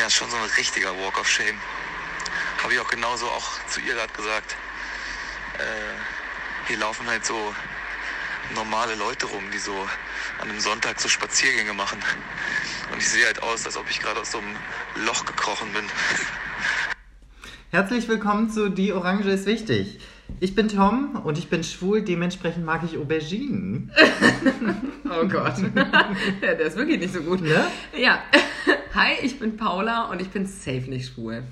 Ja, ist schon so ein richtiger Walk of Shame. Habe ich auch genauso auch zu ihr gerade gesagt. Äh, hier laufen halt so normale Leute rum, die so an einem Sonntag so Spaziergänge machen. Und ich sehe halt aus, als ob ich gerade aus so einem Loch gekrochen bin. Herzlich willkommen zu Die Orange ist wichtig. Ich bin Tom und ich bin schwul, dementsprechend mag ich Auberginen. Oh Gott. ja, der ist wirklich nicht so gut. Ne? Ja. Hi, ich bin Paula und ich bin safe nicht schwul.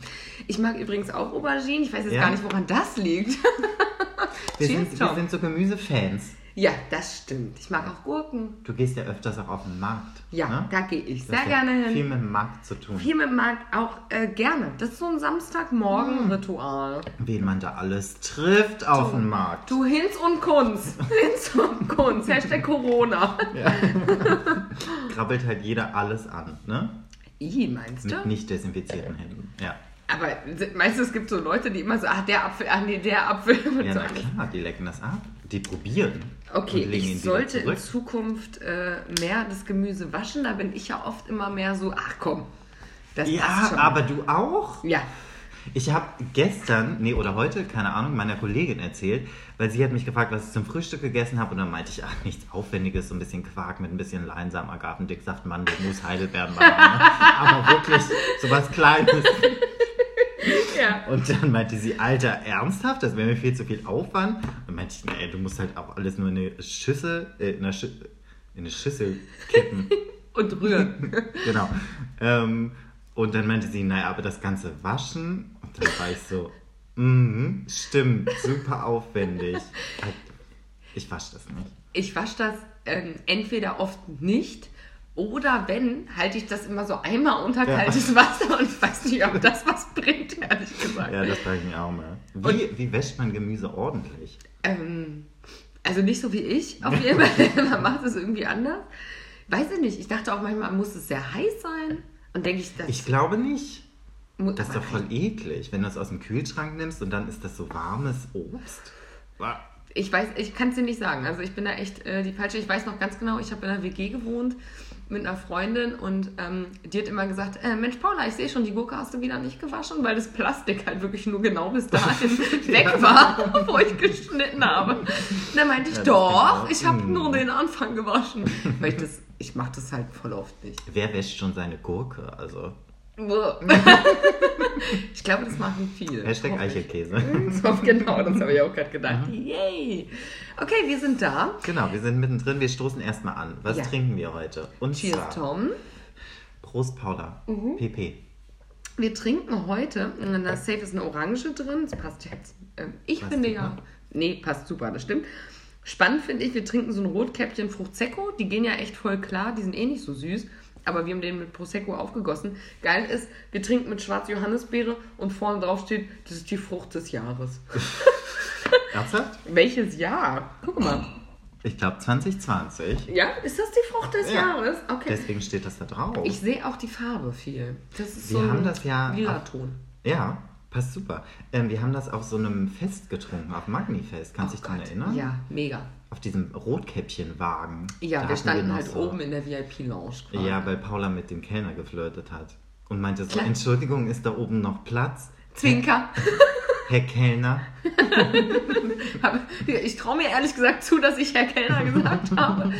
Ich mag übrigens auch Auberginen. Ich weiß jetzt Ja? gar nicht, woran das liegt. Wir, Cheers, sind, wir sind so Gemüsefans. Ja, das stimmt. Ich mag auch Gurken. Du gehst ja öfters auch auf den Markt. Ja, ne? da gehe ich sehr hat ja gerne hin. Viel mit dem Markt zu tun. Viel mit dem Markt auch äh, gerne. Das ist so ein Samstagmorgen-Ritual. Wen man da alles trifft auf dem Markt. Du Hinz und Kunz. Hinz und Kunz. Hashtag Corona. Krabbelt halt jeder alles an, ne? I, meinst du? Mit nicht desinfizierten Händen. Ja. Aber meinst du, es gibt so Leute, die immer so, ach, der Apfel, ach nee, der Apfel. Und Ja, so. na klar, die lecken das ab. Die probieren. Okay, ich sollte in. Zukunft äh, mehr das Gemüse waschen. Da bin ich ja oft immer mehr so, ach komm, das passt Ja, schon. aber du auch? Ja, Ich habe gestern, nee, oder heute, keine Ahnung, meiner Kollegin erzählt, weil sie hat mich gefragt, was ich zum Frühstück gegessen habe. Und dann meinte ich, ach, nichts Aufwendiges, so ein bisschen Quark mit ein bisschen Leinsamen, Agavendicksaft, Mandelmus, Heidelbeeren, Banane. Aber wirklich so was Kleines. ja. Und dann meinte sie, Alter, ernsthaft? Das wäre mir viel zu viel Aufwand. Und dann meinte ich, nee, du musst halt auch alles nur in eine Schüssel, äh, in, eine Schü in eine Schüssel kippen. Und rühren. genau. Ähm, und dann meinte sie, naja, aber das Ganze waschen. Und dann war ich so, mhm, stimmt, super aufwendig. Ich wasche das nicht. Ich wasche das ähm, entweder oft nicht oder wenn, halte ich das immer so einmal unter Ja. kaltes Wasser und ich weiß nicht, ob das was bringt, ehrlich gesagt. Ja, das frage ich mich auch mal. Wie, wie wäscht man Gemüse ordentlich? Ähm, also nicht so wie ich, auf jeden Fall. Man macht es irgendwie anders. Weiß ich nicht. Ich dachte auch manchmal, muss es sehr heiß sein. Und denke ich, das Ich glaube nicht. Das ist doch voll eklig, wenn du es aus dem Kühlschrank nimmst und dann ist das so warmes Obst. Ich weiß, ich kann es dir nicht sagen. Also ich bin da echt äh, die falsche. Ich weiß noch ganz genau, ich habe in einer WG gewohnt mit einer Freundin und ähm, die hat immer gesagt, äh, Mensch Paula, ich sehe schon, die Gurke hast du wieder nicht gewaschen, weil das Plastik halt wirklich nur genau bis dahin weg war, wo ich geschnitten habe. Und dann meinte ich, Ja, doch, ich habe Mm. nur den Anfang gewaschen. Weil ich das, ich mache das halt voll oft nicht. Wer wäscht schon seine Gurke? Also ich glaube, das machen viele. Hashtag. Eichelkäse. So, genau, das habe ich auch gerade gedacht. Mhm. Yay! Okay, wir sind da. Genau, wir sind mittendrin. Wir stoßen erstmal an. Was Ja. trinken wir heute? Und Cheers, zwar, Tom. Prost, Paula. Mhm. PP. Wir trinken heute, in der Safe ist eine Orange drin, das passt jetzt. Ähm, ich Passt finde ja, nee, passt super, das stimmt. Spannend finde ich, wir trinken so ein Rotkäppchen Frucht Secco, die gehen ja echt voll klar, die sind eh nicht so süß, aber wir haben den mit Prosecco aufgegossen. Geil ist, wir trinken mit schwarz Johannisbeere und vorne drauf steht, das ist die Frucht des Jahres. Ernsthaft? Welches Jahr? Guck mal. Ich glaube 2020. Ja, ist das die Frucht des Ja. Jahres? Okay. Deswegen steht das da drauf. Ich sehe auch die Farbe viel. Das ist Wir so haben ein das ja lila Ton. ja, passt super. Ähm, wir haben das auf so einem Fest getrunken, auf Magnifest. Kannst du dich daran erinnern? Oh Ja, mega. Auf diesem Rotkäppchenwagen. Ja, Da wir standen noch halt so- oben in der VIP-Lounge. Ja, weil Paula mit dem Kellner geflirtet hat. Und meinte so, Klar. Entschuldigung, ist da oben noch Platz? Zwinker. Herr Kellner? Ich traue mir ehrlich gesagt zu, dass ich Herr Kellner gesagt habe.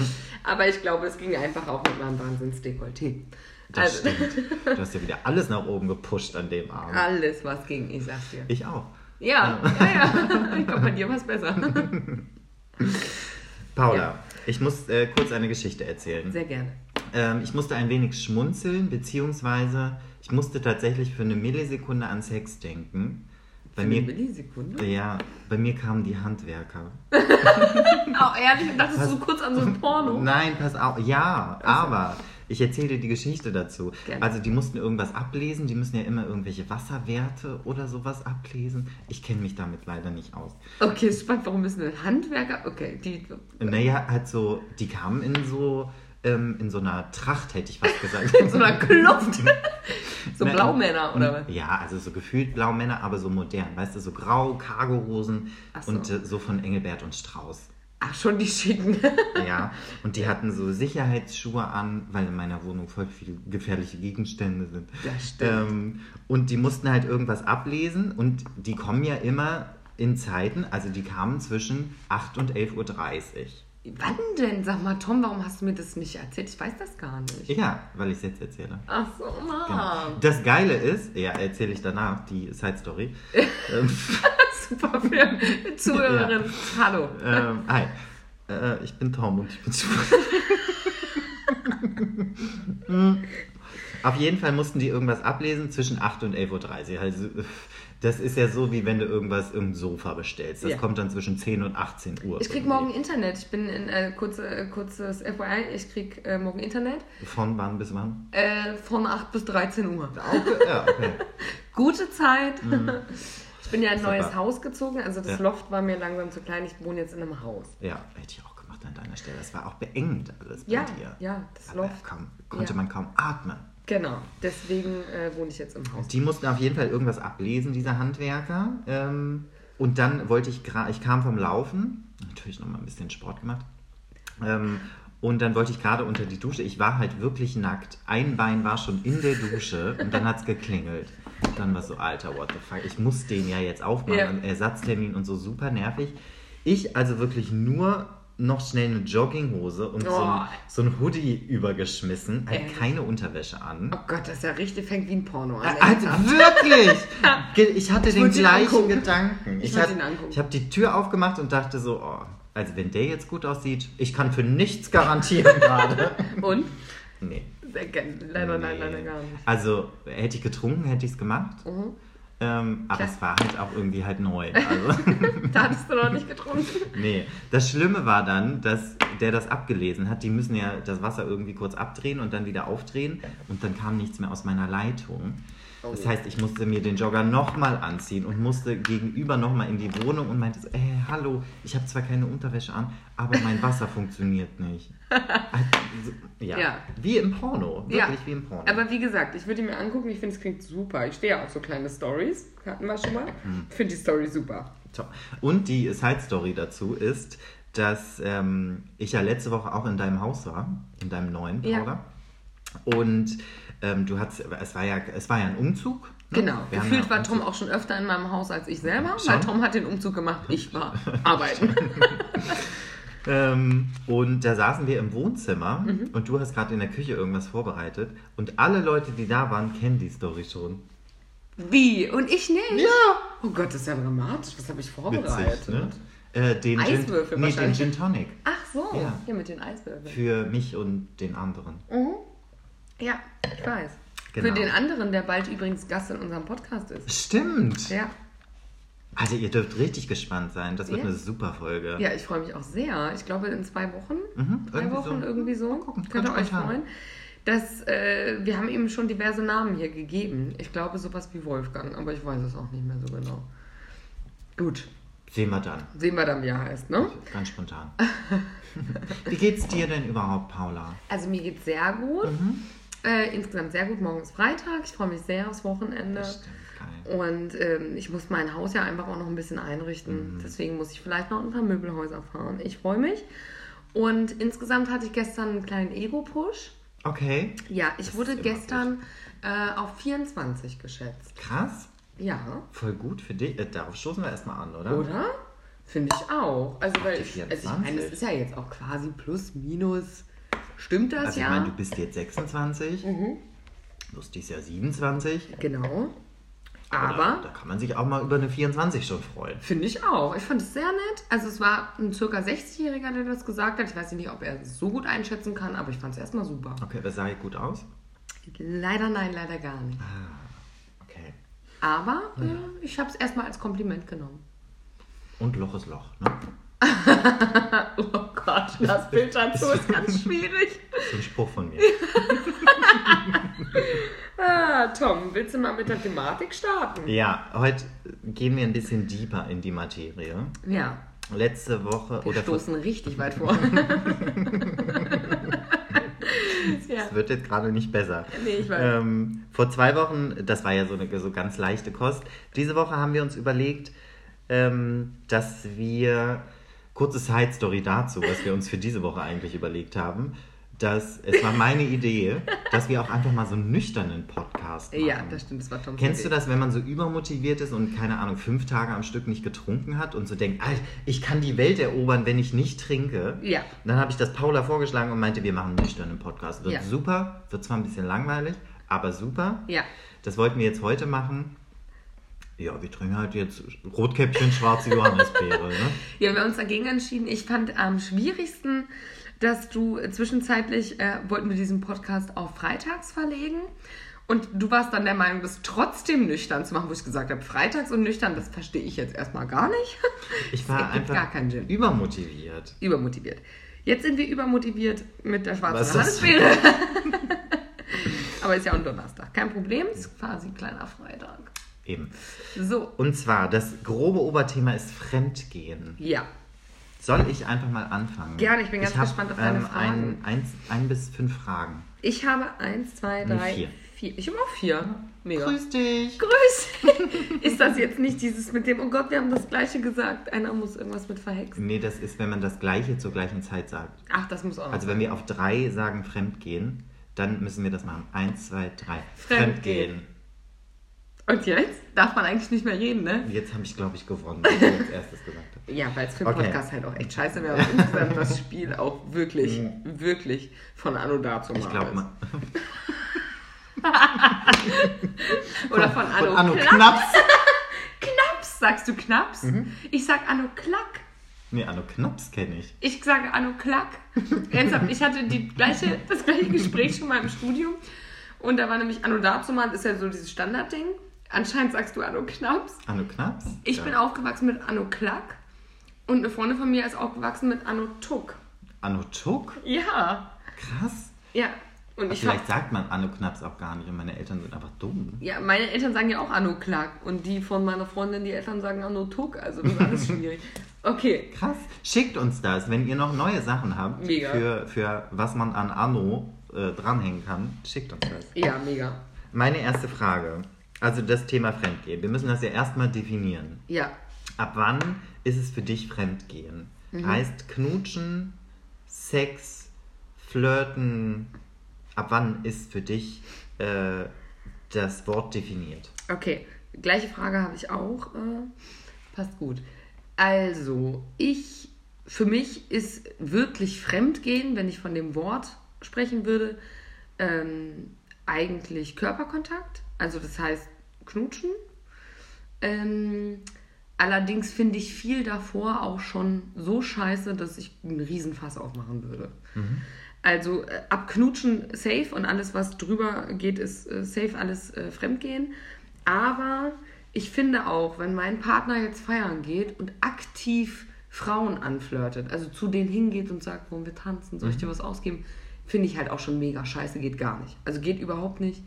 Aber ich glaube, es ging einfach auch mit meinem Wahnsinns-Dekolleté. Das Also, stimmt. Du hast ja wieder alles nach oben gepusht an dem Abend. alles, was ging, ich sag's dir. Ich auch. Ja, ja, ja. Ich glaube, bei dir war es besser. Paula, Ja. ich muss äh, kurz eine Geschichte erzählen. Sehr gerne. Ähm, ich musste ein wenig schmunzeln, beziehungsweise ich musste tatsächlich für eine Millisekunde an Sex denken. Bei Eine mir, Millisekunde. ja, bei mir kamen die Handwerker. Oh, ehrlich, dachtest du kurz an so ein Porno? Nein, pass auf. Ja, aber ich erzähle dir die Geschichte dazu. Gerne. Also die mussten irgendwas ablesen, die müssen ja immer irgendwelche Wasserwerte oder sowas ablesen. Ich kenne mich damit leider nicht aus. Okay, spannend. Warum müssen denn Handwerker? Okay, die. Naja, halt so, die kamen in so, ähm, in so einer Tracht, hätte ich fast gesagt. In so einer Kluft. so Na, Blaumänner, oder was? Ja, also so gefühlt Blaumänner, aber so modern. Weißt du, so grau, Cargohosen so. und äh, so von Engelbert und Strauß. Ach, schon die schicken. Ja, und die hatten so Sicherheitsschuhe an, weil in meiner Wohnung voll viele gefährliche Gegenstände sind. Das stimmt. Ähm, und die mussten halt irgendwas ablesen und die kommen ja immer in Zeiten, also die kamen zwischen 8 und 11.30 Uhr. Wann denn? Sag mal, Tom, warum hast du mir das nicht erzählt? Ich weiß das gar nicht. Ja, weil ich es jetzt erzähle. Ach so, Genau. Mann. Das Geile ist, ja, erzähle ich danach, die Side Story. Super für Zuhörerin. Hallo. ähm, hi, äh, ich bin Tom und ich bin super. Auf jeden Fall mussten die irgendwas ablesen zwischen 8 und 11.30 Uhr. Also, das ist ja so, wie wenn du irgendwas im Sofa bestellst. Das Ja. kommt dann zwischen 10 und 18 Uhr. Ich krieg irgendwie. morgen Internet. Ich bin in äh, kurze, äh, kurzes FYI. Ich krieg äh, morgen Internet Von wann bis wann? äh, von 8 bis 13 Uhr. Okay, ja, okay. Gute Zeit. Ich bin ja in ein Super. neues Haus gezogen. Also das Ja. Loft war mir langsam zu klein. Ich wohne jetzt in einem Haus. Ja, hätte ich auch gemacht an deiner Stelle. Das war auch beengend alles bei Ja, dir. ja, das Aber Loft. Kaum, konnte Ja. man kaum atmen. Genau. Deswegen äh, wohne ich jetzt im Haus. Die mussten auf jeden Fall irgendwas ablesen, diese Handwerker. Ähm, und dann wollte ich gerade, ich kam vom Laufen, natürlich noch mal ein bisschen Sport gemacht. Ähm, und dann wollte ich gerade unter die Dusche. Ich war halt wirklich nackt. Ein Bein war schon in der Dusche und dann hat es geklingelt. Dann war so, Alter, what the fuck. Ich muss den ja jetzt aufmachen. Ein Ersatztermin und so super nervig. Ich also wirklich nur noch schnell eine Jogginghose und so, Oh. ein, so ein Hoodie übergeschmissen. Halt Ehrlich? keine Unterwäsche an. Oh Gott, das ist ja richtig, fängt wie ein Porno an. Also wirklich! Ich hatte den würd ihn gleichen. Gedanken. Ich Ich, ich habe die Tür aufgemacht und dachte so, oh, also wenn der jetzt gut aussieht, ich kann für nichts garantieren gerade. Und? Nee. Leider, nein, Nee. leider gar nicht. Also hätte ich getrunken, hätte ich es gemacht. Mhm. Ähm, aber es war halt auch irgendwie halt neu. Also, Da hattest du noch nicht getrunken. nee. Das Schlimme war dann, dass der das abgelesen hat. Die müssen ja das Wasser irgendwie kurz abdrehen und dann wieder aufdrehen. Und dann kam nichts mehr aus meiner Leitung. Das Oh. heißt, ich musste mir den Jogger nochmal anziehen und musste gegenüber nochmal in die Wohnung und meinte so, äh, hallo, ich habe zwar keine Unterwäsche an, aber mein Wasser funktioniert nicht. Also, ja. Ja. Wie im Porno. Wirklich Ja. wie im Porno. Aber wie gesagt, ich würde mir angucken. Ich finde, es klingt super. Ich stehe ja auf so kleine Stories. Hatten wir schon mal. Mhm. Ich finde die Story super. So. Und die Side-Story dazu ist, dass ähm, ich ja letzte Woche auch in deinem Haus war, in deinem neuen, Ja. Paula. Und ähm, du hast, es war ja, es war ja ein Umzug. ne? Genau. Wir Gefühlt war Tom auch schon öfter in meinem Haus als ich selber, Schon? weil Tom hat den Umzug gemacht. Ich war arbeiten. Ähm, und da saßen wir im Wohnzimmer Mhm. und du hast gerade in der Küche irgendwas vorbereitet. Und alle Leute, die da waren, kennen die Story schon. Wie? Und ich nicht? Ja! Oh Gott, das ist ja dramatisch. Was habe ich vorbereitet? Witzig, ne? Äh, den Eiswürfel Gin, nee, den. Gin Tonic. Ach so, Ja. ja. mit den Eiswürfeln. Für mich und den anderen. Mhm. Ja, ich weiß. Genau. Für den anderen, der bald übrigens Gast in unserem Podcast ist. Stimmt! Ja, Also ihr dürft richtig gespannt sein. Das wird Ja. eine super Folge. ja ich freue mich auch sehr. Ich glaube in zwei Wochen, Mhm, drei Wochen so. irgendwie so. gucken, Könnt ihr euch freuen. Das, äh, wir haben ihm schon diverse Namen hier gegeben. Ich glaube sowas wie Wolfgang, aber ich weiß es auch nicht mehr so genau. Gut, Sehen wir dann. sehen wir dann, wie er heißt, ne? Ganz spontan. Wie geht's dir denn überhaupt, Paula? Also mir geht's sehr gut. Mhm. Äh, insgesamt sehr gut. Morgen ist Freitag. Ich freue mich sehr aufs Wochenende. Das stimmt. Und ähm, ich muss mein Haus ja einfach auch noch ein bisschen einrichten. Mhm. Deswegen muss ich vielleicht noch ein paar Möbelhäuser fahren. Ich freue mich. Und insgesamt hatte ich gestern einen kleinen Ego-Push. Okay, Ja, ich Das wurde gestern äh, auf 24 geschätzt. krass. Ja, Voll gut für dich. Äh, darauf stoßen wir erstmal an, oder? oder? Finde ich auch. Also, weil ich, also ich 24? meine, es ist ja jetzt auch quasi plus, minus. Stimmt das Also ich ja? meine, du bist jetzt 26, Mhm. lustig ist ja 27. Genau. Da, Aber da kann man sich auch mal über eine 24 schon freuen. Finde ich auch. Ich fand es sehr nett. Also es war ein circa 60-Jähriger, der das gesagt hat. Ich weiß nicht, ob er es so gut einschätzen kann, aber ich fand es erstmal super. Okay, aber sah gut aus? Leider nein, leider gar nicht. Okay. Aber äh, ich habe es erstmal als Kompliment genommen. Und Loch ist Loch, ne? Oh Gott, das Bild dazu ist ganz schwierig. So ein Spruch von mir. Ah, Tom, willst du mal mit der Thematik starten? Ja, heute gehen wir ein bisschen deeper in die Materie. Ja, Letzte Woche wir oder vor, stoßen richtig weit vor. ja. es wird jetzt gerade nicht besser. Nee, ich weiß. Ähm, vor zwei Wochen, das war ja so eine so ganz leichte Kost. Diese Woche haben wir uns überlegt, ähm, dass wir kurze Side-Story dazu, was wir uns für diese Woche eigentlich überlegt haben. Dass, es war meine Idee, dass wir auch einfach mal so einen nüchternen Podcast machen. Ja, das stimmt, das war Tom. Kennst du das, wenn man so übermotiviert ist und keine Ahnung, fünf Tage am Stück nicht getrunken hat und so denkt, Alter, ich kann die Welt erobern, wenn ich nicht trinke? Ja. Dann habe ich das Paula vorgeschlagen und meinte, wir machen einen nüchternen Podcast. Wird Ja. super, wird zwar ein bisschen langweilig, aber super. Ja. Das wollten wir jetzt heute machen. Ja, wir trinken halt jetzt Rotkäppchen, schwarze Johannisbeere. Ne? Ja, wir haben uns dagegen entschieden. Ich fand am schwierigsten, dass du zwischenzeitlich äh, wollten wir diesen Podcast auf Freitags verlegen. Und du warst dann der Meinung, das trotzdem nüchtern zu machen, wo ich gesagt habe, Freitags und nüchtern, das verstehe ich jetzt erstmal gar nicht. Ich war einfach gar keinen Sinn. übermotiviert. Übermotiviert. Jetzt sind wir übermotiviert mit der schwarzen? Johannisbeere. Aber ist ja auch ein Donnerstag. Kein Problem, ist quasi ein kleiner Freitag. Eben. So, Und zwar, das grobe Oberthema ist Fremdgehen. ja. Soll ich einfach mal anfangen? Gerne, ich bin ganz hab, gespannt auf deine ähm, Fragen. Ein, eins, ein bis fünf Fragen. Ich habe eins, zwei, Nee, drei, vier. vier. Ich habe auch vier. Mega. Grüß dich. Grüß. Ist das jetzt nicht dieses mit dem, oh Gott, wir haben das Gleiche gesagt, einer muss irgendwas mit verhexen? Nee, das ist, wenn man das Gleiche zur gleichen Zeit sagt. Ach, das muss auch Also wenn wir auf drei sagen Fremdgehen, dann müssen wir das machen. Eins, zwei, drei. Fremdgehen. Und jetzt? Darf man eigentlich nicht mehr reden, ne? Jetzt habe ich, glaube ich, gewonnen, was ich als erstes gesagt habe. Ja, weil es für einen Okay. Podcast halt auch echt scheiße wäre, insgesamt das Spiel auch wirklich, wirklich von Anno dazu Ich glaube mal. Oder von Anno, Von Anno Klack. Knaps. Knaps, sagst du Knaps? Mhm. Ich sag Anno Klack. Nee, Anno Knaps kenne ich. Ich sage Anno Klack. Ernsthaft, ich hatte die gleiche, das gleiche Gespräch schon mal im Studium. Und da war nämlich Anno dazumal, ist ja so dieses Standardding. Anscheinend sagst du Anno Knaps. Anno Knaps? Ich Ja. bin aufgewachsen mit Anno Klack. Und eine Freundin von mir ist aufgewachsen mit Anno Tuck. Anno Tuck? Ja. Krass. Ja. Und Aber ich Vielleicht hab, sagt man Anno Knaps auch gar nicht und meine Eltern sind einfach dumm. ja, meine Eltern sagen ja auch Anno Klack. Und die von meiner Freundin, die Eltern sagen Anno Tuck. Also das ist alles schwierig. Okay. Krass. Schickt uns das, wenn ihr noch neue Sachen habt, Mega. Für, für was man an Anno äh, dranhängen kann. Schickt uns das. Ja, mega. Meine erste Frage. Also das Thema Fremdgehen. Wir müssen das ja erstmal definieren. Ja. Ab wann ist es für dich Fremdgehen? Heißt Knutschen, Sex, Flirten. Ab wann ist für dich äh, das Wort definiert? Okay, gleiche Frage habe ich auch. Äh, passt gut. Also, ich, für mich ist wirklich Fremdgehen, wenn ich von dem Wort sprechen würde, ähm, eigentlich Körperkontakt. Also, das heißt Knutschen. Ähm, allerdings finde ich viel davor auch schon so scheiße, dass ich einen Riesenfass aufmachen würde. Also äh, ab Knutschen safe und alles, was drüber geht, ist äh, safe alles äh, Fremdgehen. Aber ich finde auch, wenn mein Partner jetzt feiern geht und aktiv Frauen anflirtet, also zu denen hingeht und sagt, wollen wir tanzen, soll ich dir was ausgeben, finde ich halt auch schon mega scheiße, geht gar nicht. Also geht überhaupt nicht.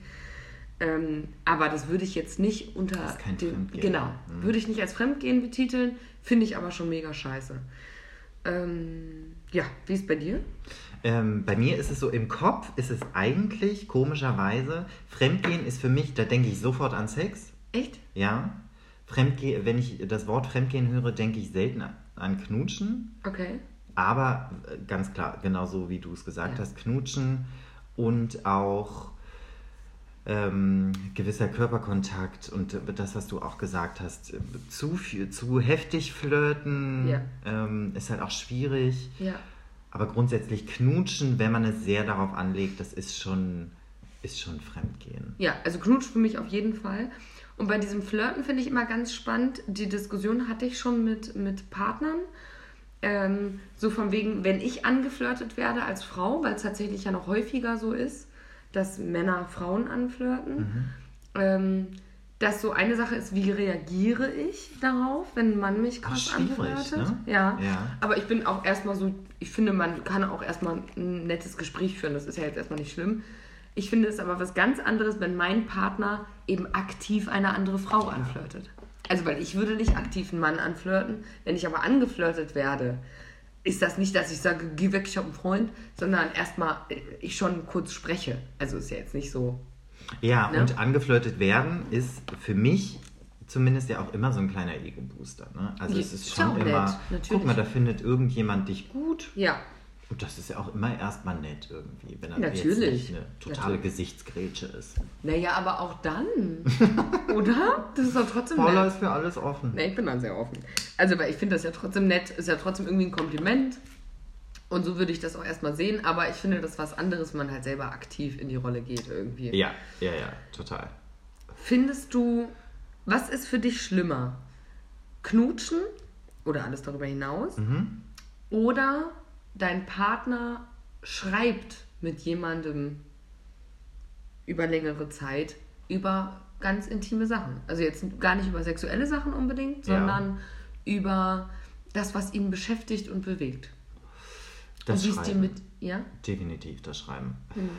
Ähm, aber das würde ich jetzt nicht unter Das ist kein Fremdgehen. genau, Mhm. würde ich nicht als Fremdgehen betiteln, finde ich aber schon mega scheiße. Ähm, ja, wie ist bei dir? Ähm, bei mir ist es so, im Kopf ist es eigentlich komischerweise, Fremdgehen ist für mich, da denke ich sofort an Sex. Echt? Ja. Fremdgehen, wenn ich das Wort Fremdgehen höre, denke ich selten an Knutschen. Okay. Aber äh, ganz klar, genauso wie du es gesagt Ja. hast, Knutschen und auch ähm, gewisser Körperkontakt und das, was du auch gesagt hast, zu, viel, zu heftig flirten Ja. ähm, ist halt auch schwierig. Ja. Aber grundsätzlich knutschen, wenn man es sehr darauf anlegt, das ist schon, ist schon Fremdgehen. Ja, also Knutsch für mich auf jeden Fall. Und bei diesem Flirten finde ich immer ganz spannend, die Diskussion hatte ich schon mit, mit Partnern. Ähm, so von wegen, wenn ich angeflirtet werde als Frau, weil es tatsächlich ja noch häufiger so ist, dass Männer Frauen anflirten, ähm, dass so eine Sache ist, wie reagiere ich darauf, wenn ein Mann mich krass anflirtet. ne? Ja. Ja. Aber ich bin auch erstmal so, ich finde, man kann auch erstmal ein nettes Gespräch führen. Das ist ja jetzt erstmal nicht schlimm. Ich finde es aber was ganz anderes, wenn mein Partner eben aktiv eine andere Frau anflirtet. Also, weil ich würde nicht aktiv einen Mann anflirten. Wenn ich aber angeflirtet werde, ist das nicht, dass ich sage, geh weg, ich habe einen Freund, sondern erstmal äh, ich schon kurz spreche. Also ist ja jetzt nicht so. Ja, Ne? und angeflirtet werden ist für mich zumindest ja auch immer so ein kleiner Ego-Booster. Ne? Also es ist schon nett, immer, natürlich. guck mal, da findet irgendjemand dich gut. Ja, Und das ist ja auch immer erstmal nett irgendwie, wenn er jetzt Natürlich. nicht eine totale Natürlich. Gesichtsgrätsche ist. naja, aber auch dann, oder? Das ist doch trotzdem Paula nett. ist für alles offen. Ne, ich bin dann sehr offen. Also, weil ich finde das ja trotzdem nett, ist ja trotzdem irgendwie ein Kompliment. Und so würde ich das auch erstmal sehen, aber ich finde das was anderes, wenn man halt selber aktiv in die Rolle geht irgendwie. Ja, ja, ja, total. Findest du, was ist für dich schlimmer? Knutschen oder alles darüber hinaus? Mhm. Oder dein Partner schreibt mit jemandem über längere Zeit über ganz intime Sachen. Also jetzt gar nicht über sexuelle Sachen unbedingt, Ja. sondern über das, was ihn beschäftigt und bewegt. Das und Schreiben. mit. Ja? Definitiv das Schreiben. Mhm.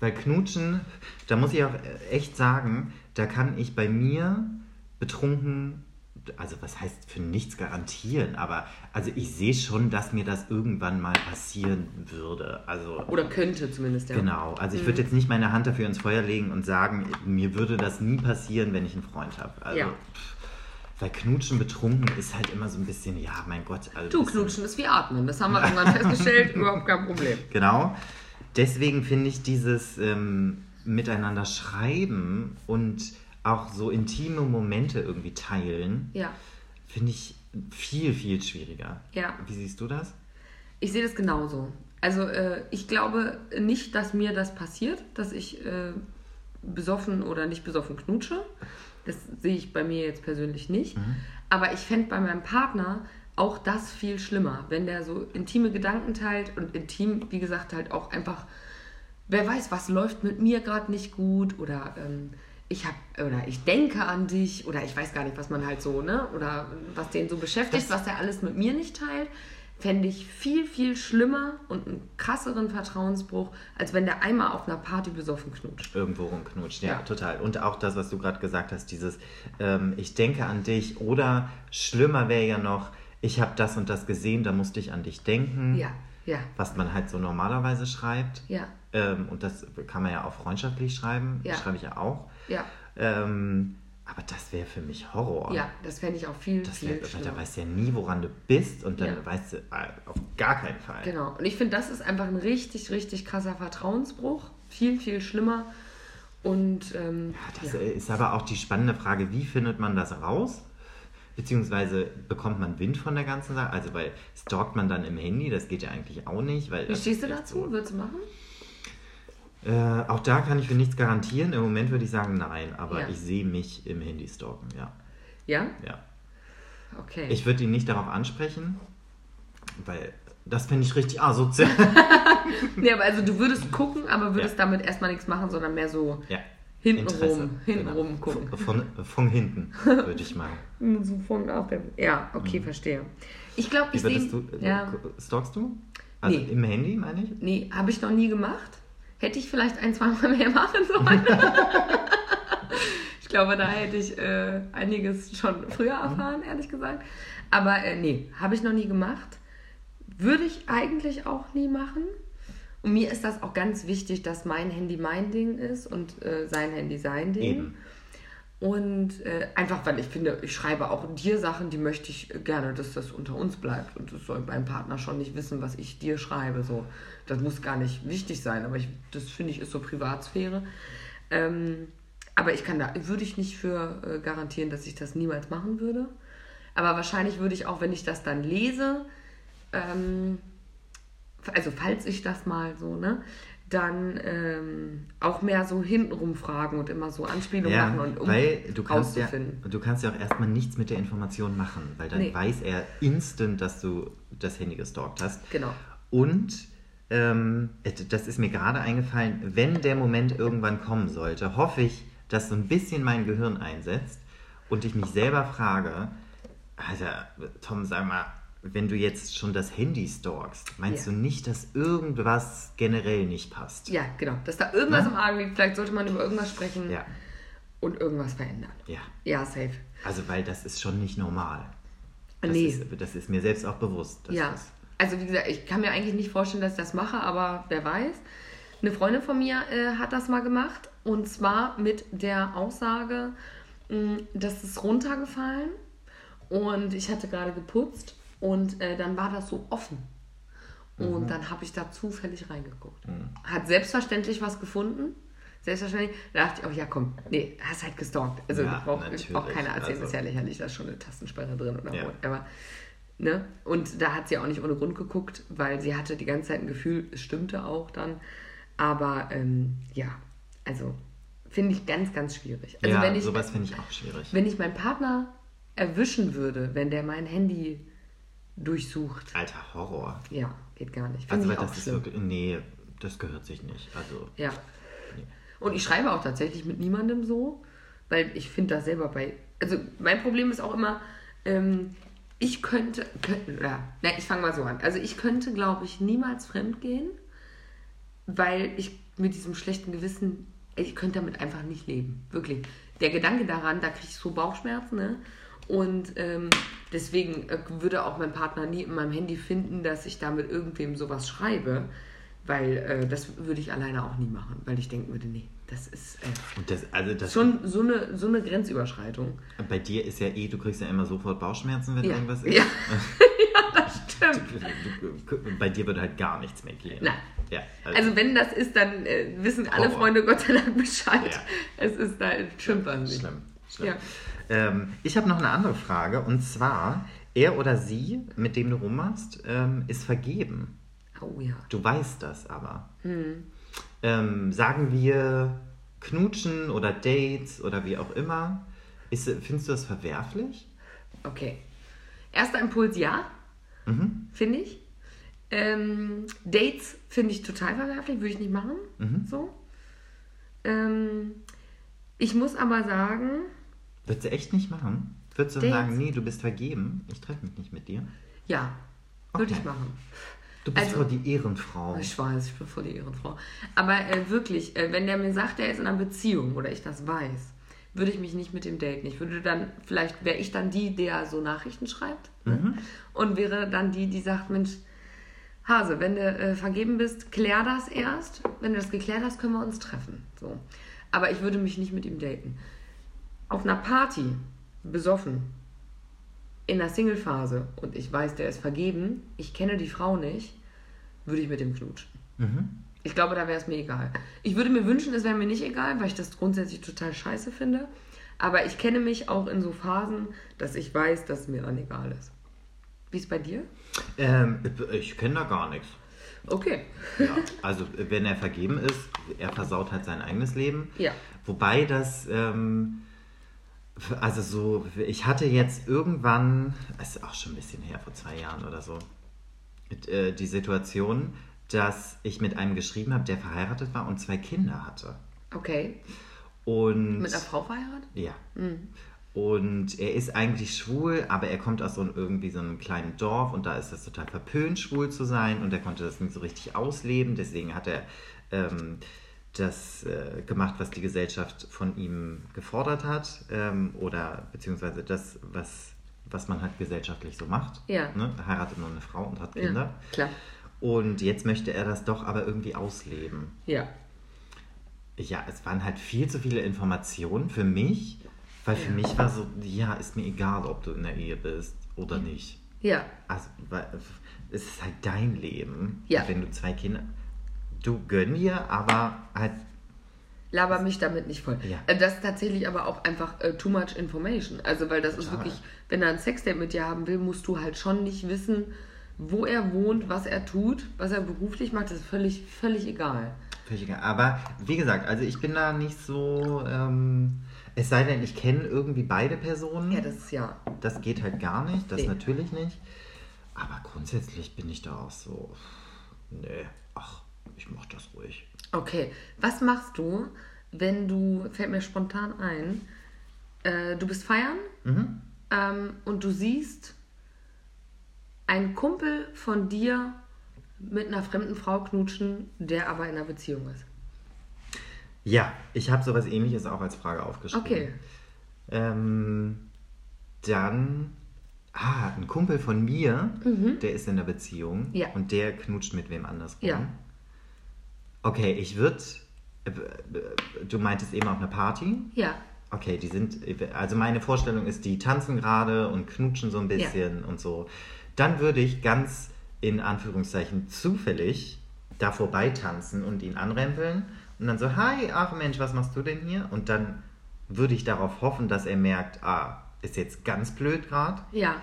Weil Knutschen, da muss ich auch echt sagen, da kann ich bei mir betrunken, also was heißt für nichts garantieren, aber also ich sehe schon, dass mir das irgendwann mal passieren würde. Also Oder könnte zumindest, ja. genau, also ich würde jetzt nicht meine Hand dafür ins Feuer legen und sagen, mir würde das nie passieren, wenn ich einen Freund habe. Also, Ja. Weil Knutschen betrunken ist halt immer so ein bisschen, ja, mein Gott. Also Du, knutschen ist wie atmen. Das haben wir irgendwann festgestellt. Überhaupt kein Problem. Genau. Deswegen finde ich dieses ähm, Miteinander schreiben und auch so intime Momente irgendwie teilen, Ja. finde ich viel, viel schwieriger. Ja. Wie siehst du das? Ich sehe das genauso. Also äh, ich glaube nicht, dass mir das passiert, dass ich äh, besoffen oder nicht besoffen knutsche. Das sehe ich bei mir jetzt persönlich nicht. Aber ich fände bei meinem Partner auch das viel schlimmer, wenn der so intime Gedanken teilt und intim, wie gesagt, halt auch einfach, wer weiß, was läuft mit mir gerade nicht gut oder ähm, ich habe oder ich denke an dich oder ich weiß gar nicht, was man halt so, ne? Oder was den so beschäftigt, was der alles mit mir nicht teilt, fände ich viel, viel schlimmer und einen krasseren Vertrauensbruch, als wenn der einmal auf einer Party besoffen knutscht. Irgendwo rumknutscht, ja, Ja. total. Und auch das, was du gerade gesagt hast, dieses ähm, Ich denke an dich oder schlimmer wäre ja noch, ich habe das und das gesehen, da musste ich an dich denken. Ja, ja, Was man halt so normalerweise schreibt. ja, Ähm, und das kann man ja auch freundschaftlich schreiben. Ja. Das schreibe ich ja auch. Ja, Ähm, aber das wäre für mich Horror. ja, das fände ich auch viel, Das viel wär, weil schlimmer. da weißt du ja nie, woran du bist und dann Ja. weißt du äh, auf gar keinen Fall. Genau. Und ich finde, das ist einfach ein richtig, richtig krasser Vertrauensbruch. Viel, viel schlimmer. Und ähm, Das ja. ist aber auch die spannende Frage, wie findet man das raus? Beziehungsweise bekommt man Wind von der ganzen Sache? Also, weil stalkt man dann im Handy, das geht ja eigentlich auch nicht. Weil Wie stehst du dazu? Würdest du machen? Äh, auch da kann ich für nichts garantieren. Im Moment würde ich sagen, nein. Aber Ja. ich sehe mich im Handy stalken, ja. Ja? ja. Okay. Ich würde ihn nicht darauf ansprechen, weil das finde ich richtig asozial. nee, aber also du würdest gucken, aber würdest damit erstmal nichts machen, sondern mehr so ja. hintenrum, Interesse, hintenrum genau. gucken. Von, von hinten, würde ich mal. So von auf der. Ja, okay, verstehe. Ich glaube, ich sehe. du, äh, Ja, stalkst du? Also Nee. im Handy, meine ich? nee, habe ich noch nie gemacht. Hätte ich vielleicht ein, zwei Mal mehr machen sollen. ich glaube, da hätte ich äh, einiges schon früher erfahren, ehrlich gesagt. Aber äh, nee, habe ich noch nie gemacht. Würde ich eigentlich auch nie machen. Und mir ist das auch ganz wichtig, dass mein Handy mein Ding ist und äh, sein Handy sein Ding. Eben. Und äh, einfach, weil ich finde, ich schreibe auch dir Sachen, die möchte ich gerne, dass das unter uns bleibt. Und das soll mein Partner schon nicht wissen, was ich dir schreibe. So. Das muss gar nicht wichtig sein, aber ich, das finde ich ist so Privatsphäre. Ähm, aber ich kann da, würde ich nicht für äh, garantieren, dass ich das niemals machen würde. Aber wahrscheinlich würde ich auch, wenn ich das dann lese, ähm, also falls ich das mal so, ne, dann ähm, auch mehr so hintenrum fragen und immer so Anspielungen Ja, machen und um weil du kannst, ja, du kannst ja auch erstmal nichts mit der Information machen, weil dann Nee. weiß er instant, dass du das Handy gestalkt hast. Genau. Und ähm, das ist mir gerade eingefallen, wenn der Moment irgendwann kommen sollte, hoffe ich, dass so ein bisschen mein Gehirn einsetzt und ich mich selber frage, Alter, Tom, sag mal, wenn du jetzt schon das Handy stalkst, meinst Ja. du nicht, dass irgendwas generell nicht passt? Ja, genau. Dass da irgendwas Ne? im Argen liegt, vielleicht sollte man über irgendwas sprechen Ja, und irgendwas verändern. ja. Ja, safe. Also, weil das ist schon nicht normal. Das, nee. ist, das ist mir selbst auch bewusst. dass ja. Das, Also wie gesagt, ich kann mir eigentlich nicht vorstellen, dass ich das mache, aber wer weiß. Eine Freundin von mir äh, hat das mal gemacht und zwar mit der Aussage, mh, das ist runtergefallen und ich hatte gerade geputzt und äh, dann war das so offen. Und Mhm. dann habe ich da zufällig reingeguckt. Hat selbstverständlich was gefunden. Selbstverständlich. Da dachte ich, oh ja, komm, nee, hast halt gestalkt. Also Ja, braucht auch keiner erzählen, also- ist ja lächerlich, da ist schon eine Tastensperre drin oder Ja. whatever. Ne? Und da hat sie auch nicht ohne Grund geguckt, weil sie hatte die ganze Zeit ein Gefühl, es stimmte auch dann. Aber ähm, ja, also finde ich ganz, ganz schwierig. Also ja, wenn ich, sowas finde ich auch schwierig. wenn ich meinen Partner erwischen würde, wenn der mein Handy durchsucht, Alter, Horror. ja, geht gar nicht. Also, Finde weil das ist schlimm. wirklich. Nee, das gehört sich nicht. Also, Ja. Und ich schreibe auch tatsächlich mit niemandem so, weil ich finde das selber bei. Also mein Problem ist auch immer, ähm, ich könnte, könnte ja, na, ich fange mal so an. Also ich könnte, glaube ich, niemals fremd gehen, weil ich mit diesem schlechten Gewissen, ich könnte damit einfach nicht leben. Wirklich. Der Gedanke daran, da kriege ich so Bauchschmerzen, ne? Und ähm, deswegen äh, würde auch mein Partner nie in meinem Handy finden, dass ich da mit irgendwem sowas schreibe, weil äh, das würde ich alleine auch nie machen, weil ich denken würde, nee, das ist äh, das, also das schon so eine, so eine Grenzüberschreitung. Bei dir ist ja eh, du kriegst ja immer sofort Bauchschmerzen, wenn Ja. irgendwas ist. Ja. ja, das stimmt. Bei dir würde halt gar nichts mehr gehen. Nein. Ja, Also wenn das ist, dann äh, wissen alle Horror. Freunde Gott sei Dank Bescheid. Ja. Es ist da nicht. Schlimm. schlimm. Ja. Ähm, ich habe noch eine andere Frage und zwar, er oder sie, mit dem du rummachst, ähm, ist vergeben. Oh ja. Du weißt das aber. Hm. Ähm, sagen wir Knutschen oder Dates oder wie auch immer. Ist, findest du das verwerflich? Okay. Erster Impuls ja, Mhm. finde ich. Ähm, Dates finde ich total verwerflich, würde ich nicht machen. Mhm. So. Ähm, ich muss aber sagen, Würdest du echt nicht machen? Würdest du Dates? sagen, nee, du bist vergeben, ich treffe mich nicht mit dir? ja, würde Okay. ich machen. Du bist Also- doch die Ehrenfrau. Ich weiß, ich bin voll die Ehrenfrau. Aber äh, wirklich, äh, wenn der mir sagt, er ist in einer Beziehung oder ich das weiß, würde ich mich nicht mit dem daten. Ich würde dann, vielleicht wäre ich dann die, der so Nachrichten schreibt. Ne? Und wäre dann die, die sagt, Mensch, Hase, wenn du äh, vergeben bist, klär das erst. Wenn du das geklärt hast, können wir uns treffen. So. Aber ich würde mich nicht mit ihm daten. Auf einer Party, besoffen, in der Single-Phase und ich weiß, der ist vergeben, ich kenne die Frau nicht, würde ich mit dem knutschen. Mhm. Ich glaube, da wäre es mir egal. Ich würde mir wünschen, es wäre mir nicht egal, weil ich das grundsätzlich total scheiße finde. Aber ich kenne mich auch in so Phasen, dass ich weiß, dass es mir dann egal ist. Wie ist bei dir? Ähm, ich kenne da gar nichts. Okay. Ja, also wenn er vergeben ist, er versaut halt sein eigenes Leben. Ja. Wobei das, ähm, also so, ich hatte jetzt irgendwann, es ist auch schon ein bisschen her, vor zwei Jahren oder so, äh, die Situation, dass ich mit einem geschrieben habe, der verheiratet war und zwei Kinder hatte. Okay. Und Mit einer Frau verheiratet? ja. Und er ist eigentlich schwul, aber er kommt aus so einem, irgendwie so einem kleinen Dorf und da ist das total verpönt, schwul zu sein und er konnte das nicht so richtig ausleben. Deswegen hat er ähm, das äh, gemacht, was die Gesellschaft von ihm gefordert hat ähm, oder beziehungsweise das, was, was man halt gesellschaftlich so macht. Ja. Ne? Er heiratet nur eine Frau und hat Ja, Kinder. klar. Und jetzt möchte er das doch aber irgendwie ausleben. Ja. Ja, es waren halt viel zu viele Informationen für mich, weil für mich war so, ja, ist mir egal, ob du in der Ehe bist oder nicht. Ja. Also, weil, es ist halt dein Leben. Ja. Und wenn du zwei Kinder, du gönn dir, aber halt, Laber mich damit nicht voll. Ja. Äh, Das ist tatsächlich aber auch einfach äh, too much information. Also, weil das ist Total. wirklich, wenn er ein Sexdate mit dir haben will, musst du halt schon nicht wissen, wo er wohnt, was er tut, was er beruflich macht. Das ist völlig, völlig egal. völlig egal. Aber wie gesagt, also ich bin da nicht so, ähm, es sei denn, ich kenne irgendwie beide Personen. Ja, das ist ja. Das geht halt gar nicht, das Nee. natürlich nicht. Aber grundsätzlich bin ich da auch so, nee, ach, ich mach das ruhig. Okay. Was machst du, wenn du, fällt mir spontan ein, äh, du bist feiern Mhm. ähm, und du siehst einen Kumpel von dir mit einer fremden Frau knutschen, der aber in einer Beziehung ist. Ja, ich habe sowas ähnliches auch als Frage aufgeschrieben. Okay. Ähm, dann, ah, ein Kumpel von mir, der ist in der Beziehung Mhm. Ja. und der knutscht mit wem anders rum. Ja. Okay, ich würde, du meintest eben auf eine Party. Ja. Okay, die sind, also meine Vorstellung ist, die tanzen gerade und knutschen so ein bisschen und so. Dann würde ich ganz in Anführungszeichen zufällig da vorbei tanzen und ihn anrempeln und dann so, hi, ach Mensch, was machst du denn hier? Und dann würde ich darauf hoffen, dass er merkt, ah, ist jetzt ganz blöd gerade. Ja.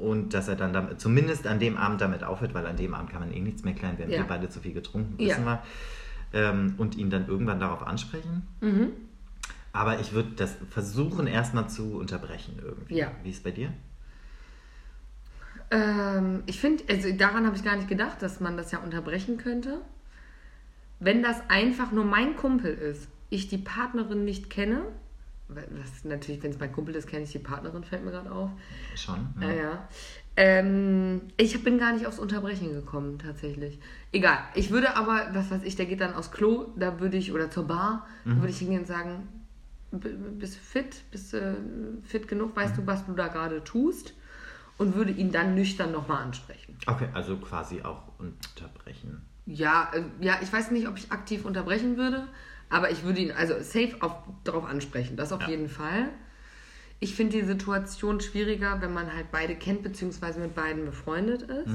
Und dass er dann damit, zumindest an dem Abend damit aufhört, weil an dem Abend kann man eh nichts mehr klären, wir haben Ja. wir beide zu viel getrunken, Ja. wissen wir. Ähm, und ihn dann irgendwann darauf ansprechen. Mhm. Aber ich würde das versuchen, erstmal zu unterbrechen irgendwie. Ja. Wie ist es bei dir? Ähm, ich finde, also daran habe ich gar nicht gedacht, dass man das ja unterbrechen könnte. Wenn das einfach nur mein Kumpel ist, ich die Partnerin nicht kenne, das natürlich, wenn es mein Kumpel ist, kenne ich die Partnerin, fällt mir gerade auf. Schon? Ja. ja. Ähm, ich bin gar nicht aufs Unterbrechen gekommen, tatsächlich. Egal. Ich würde aber, was weiß ich, der geht dann aufs Klo, da würde ich, oder zur Bar, da würde ich hingehen und sagen, "B- bist du fit? Bist du fit genug? Weißt du, was du da gerade tust? Und würde ihn dann nüchtern nochmal ansprechen. Okay, also quasi auch unterbrechen. Ja, äh, ja, ich weiß nicht, ob ich aktiv unterbrechen würde, aber ich würde ihn also safe auf, darauf ansprechen, das auf Ja. jeden Fall. Ich finde die Situation schwieriger, wenn man halt beide kennt, beziehungsweise mit beiden befreundet ist.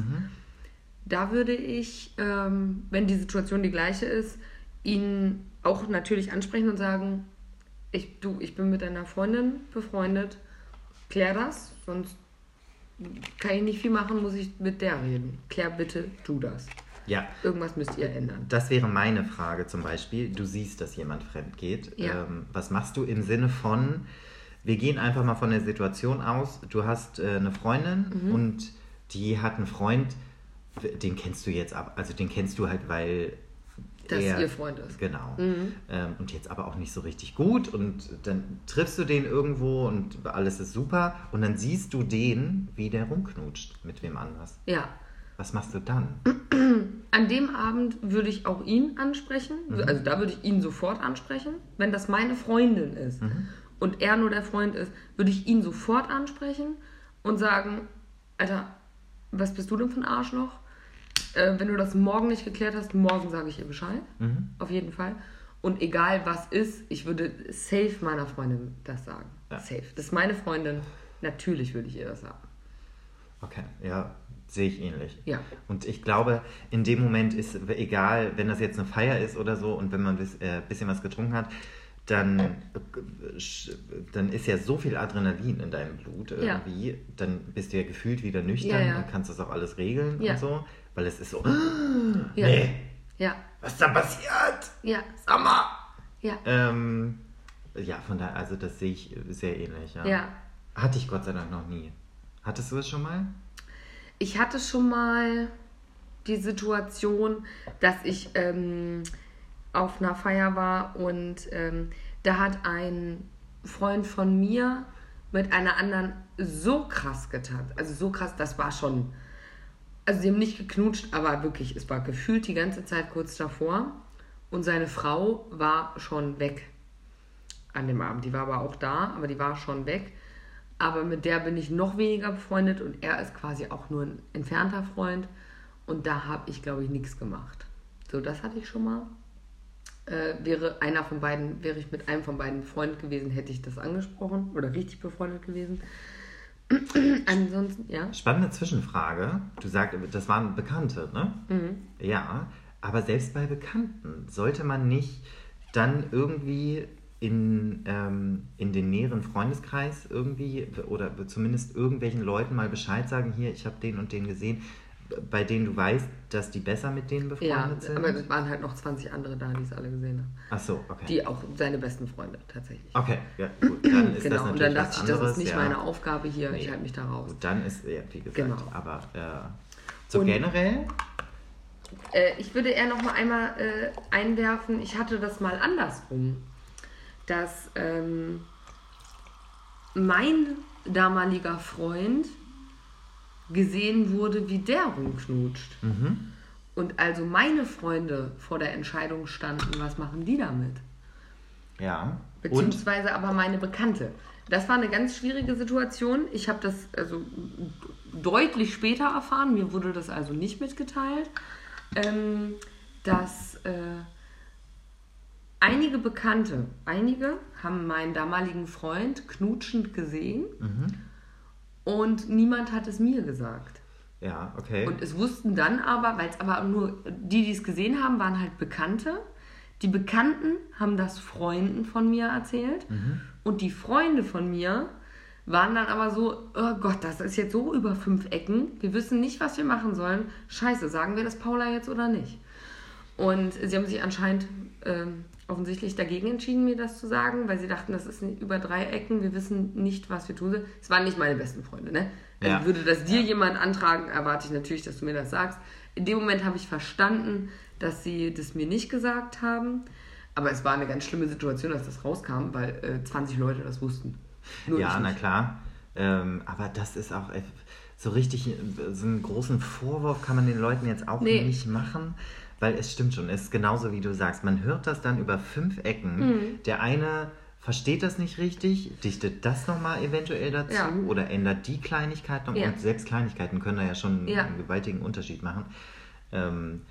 Da würde ich, ähm, wenn die Situation die gleiche ist, ihn auch natürlich ansprechen und sagen, ich, du, ich bin mit deiner Freundin befreundet, klär das, sonst kann ich nicht viel machen, muss ich mit der reden. Klär bitte du das. Ja, Irgendwas müsst ihr ändern. das wäre meine Frage zum Beispiel. Du siehst, dass jemand fremd geht. Ja. Ähm, was machst du im Sinne von, wir gehen einfach mal von der Situation aus, du hast äh, eine Freundin Mhm. und die hat einen Freund, den kennst du jetzt ab, also den kennst du halt, weil Dass er, ihr Freund ist. Genau. Mhm. Ähm, und jetzt aber auch nicht so richtig gut und dann triffst du den irgendwo und alles ist super und dann siehst du den, wie der rumknutscht mit wem anders. Ja. Was machst du dann? An dem Abend würde ich auch ihn ansprechen. Mhm. Also da würde ich ihn sofort ansprechen. Wenn das meine Freundin ist Mhm. und er nur der Freund ist, würde ich ihn sofort ansprechen und sagen, Alter, was bist du denn für ein Arschloch? Äh, wenn du das morgen nicht geklärt hast, morgen sage ich ihr Bescheid. Mhm. Auf jeden Fall. Und egal was ist, ich würde safe meiner Freundin das sagen. Ja. Safe. Das ist meine Freundin. Natürlich würde ich ihr das sagen. Okay, ja, sehe ich ähnlich. Ja. Und ich glaube, in dem Moment ist egal, wenn das jetzt eine Feier ist oder so und wenn man ein äh, bisschen was getrunken hat, dann, dann ist ja so viel Adrenalin in deinem Blut Ja. irgendwie. Dann bist du ja gefühlt wieder nüchtern Ja, ja. und kannst das auch alles regeln Ja. und so. Weil es ist so, Ja. nee, Ja. was ist da passiert? Ja. Mal! Ja. Ähm, ja, von daher, also das sehe ich sehr ähnlich. Ja. Ja. Hatte ich Gott sei Dank noch nie. Hattest du es schon mal? Ich hatte schon mal die Situation, dass ich ähm, auf einer Feier war und ähm, da hat ein Freund von mir mit einer anderen so krass getan. Also so krass, das war schon. Also sie haben nicht geknutscht, aber wirklich, es war gefühlt die ganze Zeit kurz davor. Und seine Frau war schon weg an dem Abend. Die war aber auch da, aber die war schon weg. Aber mit der bin ich noch weniger befreundet und er ist quasi auch nur ein entfernter Freund. Und da habe ich, glaube ich, nichts gemacht. So, das hatte ich schon mal. Äh, wäre einer von beiden, wäre ich mit einem von beiden befreundet gewesen, hätte ich das angesprochen oder richtig befreundet gewesen. Ansonsten, ja. Spannende Zwischenfrage. Du sagst, das waren Bekannte, ne? Mhm. Ja, aber selbst bei Bekannten sollte man nicht dann irgendwie in, ähm, in den näheren Freundeskreis irgendwie oder zumindest irgendwelchen Leuten mal Bescheid sagen, hier, ich habe den und den gesehen, bei denen du weißt, dass die besser mit denen Ja, befreundet sind? aber es waren halt noch 20 andere da, die es alle gesehen haben. Ach so, okay. Die auch seine besten Freunde tatsächlich. okay, ja, gut, dann ist genau, das und natürlich dann was dachte ich, das anderes. ist nicht ja. meine Aufgabe hier, ich Nee. halte mich da raus. Gut, dann ist, ja, wie gesagt, Genau. aber äh, so Und- generell, Äh, ich würde eher noch mal einmal äh, einwerfen, ich hatte das mal andersrum, dass ähm, mein damaliger Freund gesehen wurde, wie der rumknutscht. mhm. Und also meine Freunde vor der Entscheidung standen, was machen die damit? ja. Und? Beziehungsweise aber meine Bekannte. Das war eine ganz schwierige Situation. Ich habe das also deutlich später erfahren. Mir wurde das also nicht mitgeteilt, ähm, dass äh, einige Bekannte, einige haben meinen damaligen Freund knutschend gesehen und niemand hat es mir gesagt. Ja, okay. Und es wussten dann aber, weil es aber nur die, die es gesehen haben, waren halt Bekannte. Die Bekannten haben das Freunden von mir erzählt und die Freunde von mir waren dann aber so, oh Gott, das ist jetzt so über fünf Ecken. Wir wissen nicht, was wir machen sollen. Scheiße, sagen wir das Paula jetzt oder nicht? Und sie haben sich anscheinend ähm, offensichtlich dagegen entschieden, mir das zu sagen, weil sie dachten, das ist über drei Ecken, wir wissen nicht, was wir tun sollen. Es waren nicht meine besten Freunde, ne? Also Ja. Würde das dir jemand antragen, erwarte ich natürlich, dass du mir das sagst. In dem Moment habe ich verstanden, dass sie das mir nicht gesagt haben. Aber es war eine ganz schlimme Situation, als das rauskam, weil äh, 20 Leute das wussten. Nur ja, na klar. Ähm, aber das ist auch äh, so richtig, äh, so einen großen Vorwurf kann man den Leuten jetzt auch Nee. nicht machen, weil es stimmt schon, es ist genauso wie du sagst. Man hört das dann über fünf Ecken. Mhm. Der eine versteht das nicht richtig, dichtet das nochmal eventuell dazu Ja. oder ändert die Kleinigkeit noch. Ja. Und selbst Kleinigkeiten können da ja schon Ja. einen gewaltigen Unterschied machen. Ähm,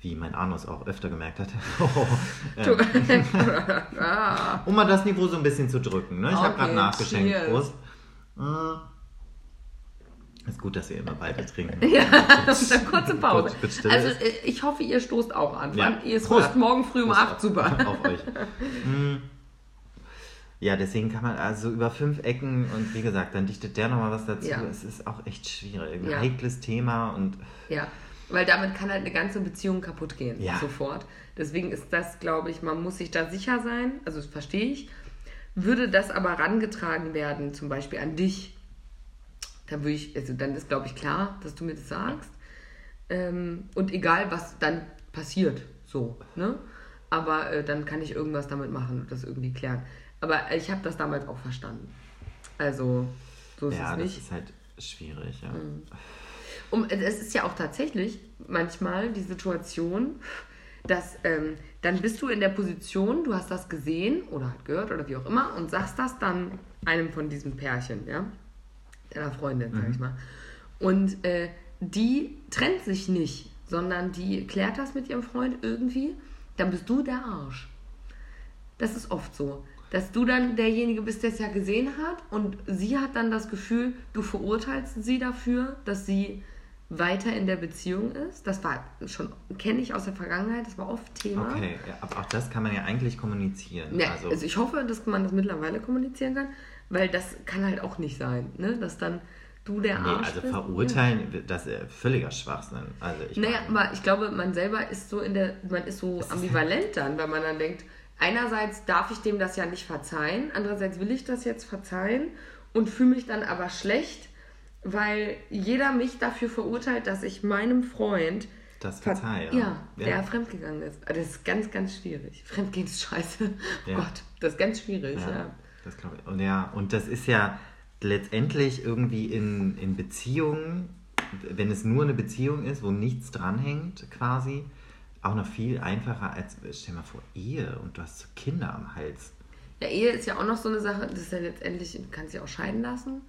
wie mein Anus auch öfter gemerkt hat. Du- ähm, ah, um mal das Niveau so ein bisschen zu drücken. Ne? Ich habe Okay, gerade nachgeschenkt. Prost. Mm. Ist gut, dass wir immer beide trinken. ja, eine kurze Pause. Also äh, ich hoffe, ihr stoßt auch an. Ja. Ihr Prost. hört, morgen früh um Prost 8, super. Auf euch. Mm. Ja, deswegen kann man also über fünf Ecken und wie gesagt, dann dichtet der nochmal was dazu. Ja. Es ist auch echt schwierig. Ein Ja. heikles Thema und Ja, weil damit kann halt eine ganze Beziehung kaputt gehen, Ja. sofort. Deswegen ist das, glaube ich, man muss sich da sicher sein, also das verstehe ich. Würde das aber rangetragen werden, zum Beispiel an dich, dann würde ich, also dann ist, glaube ich, klar, dass du mir das sagst. Ähm, und egal, was dann passiert, so, ne? Aber äh, dann kann ich irgendwas damit machen und das irgendwie klären. Aber ich habe das damals auch verstanden. Also, so ist ja, es das nicht. ist halt schwierig. Ja. Um, es ist ja auch tatsächlich manchmal die Situation, dass ähm, dann bist du in der Position, du hast das gesehen oder gehört oder wie auch immer und sagst das dann einem von diesen Pärchen, ja, deiner Freundin, sag ich mal. Und äh, die trennt sich nicht, sondern die klärt das mit ihrem Freund irgendwie, dann bist du der Arsch. Das ist oft so. Dass du dann derjenige bist, der es ja gesehen hat und sie hat dann das Gefühl, du verurteilst sie dafür, dass sie weiter in der Beziehung ist. Das war schon, kenne ich aus der Vergangenheit, das war oft Thema. Okay, ja, aber auch das kann man ja eigentlich kommunizieren. Ja, also, also, ich hoffe, dass man das mittlerweile kommunizieren kann, weil das kann halt auch nicht sein, ne? dass dann du der nee, Arsch also bist. verurteilen, das ist völliger Schwachsinn. Also ich Naja, aber ich glaube, man selber ist so in der, man ist so ambivalent dann, weil man dann denkt, einerseits darf ich dem das ja nicht verzeihen, andererseits will ich das jetzt verzeihen und fühle mich dann aber schlecht, weil jeder mich dafür verurteilt, dass ich meinem Freund das ver- verzeihe. ja, der fremdgegangen ist. Das ist ganz, ganz schwierig. Fremdgehen ist scheiße. Oh Ja. Gott, das ist ganz schwierig, Ja, ja. Das glaube ich. Und ja, und das ist ja letztendlich irgendwie in, in Beziehungen, wenn es nur eine Beziehung ist, wo nichts dranhängt, quasi, auch noch viel einfacher als, stell dir mal vor, Ehe und du hast so Kinder am Hals. Ja, Ehe ist ja auch noch so eine Sache, das ist ja letztendlich, du kannst ja auch scheiden lassen.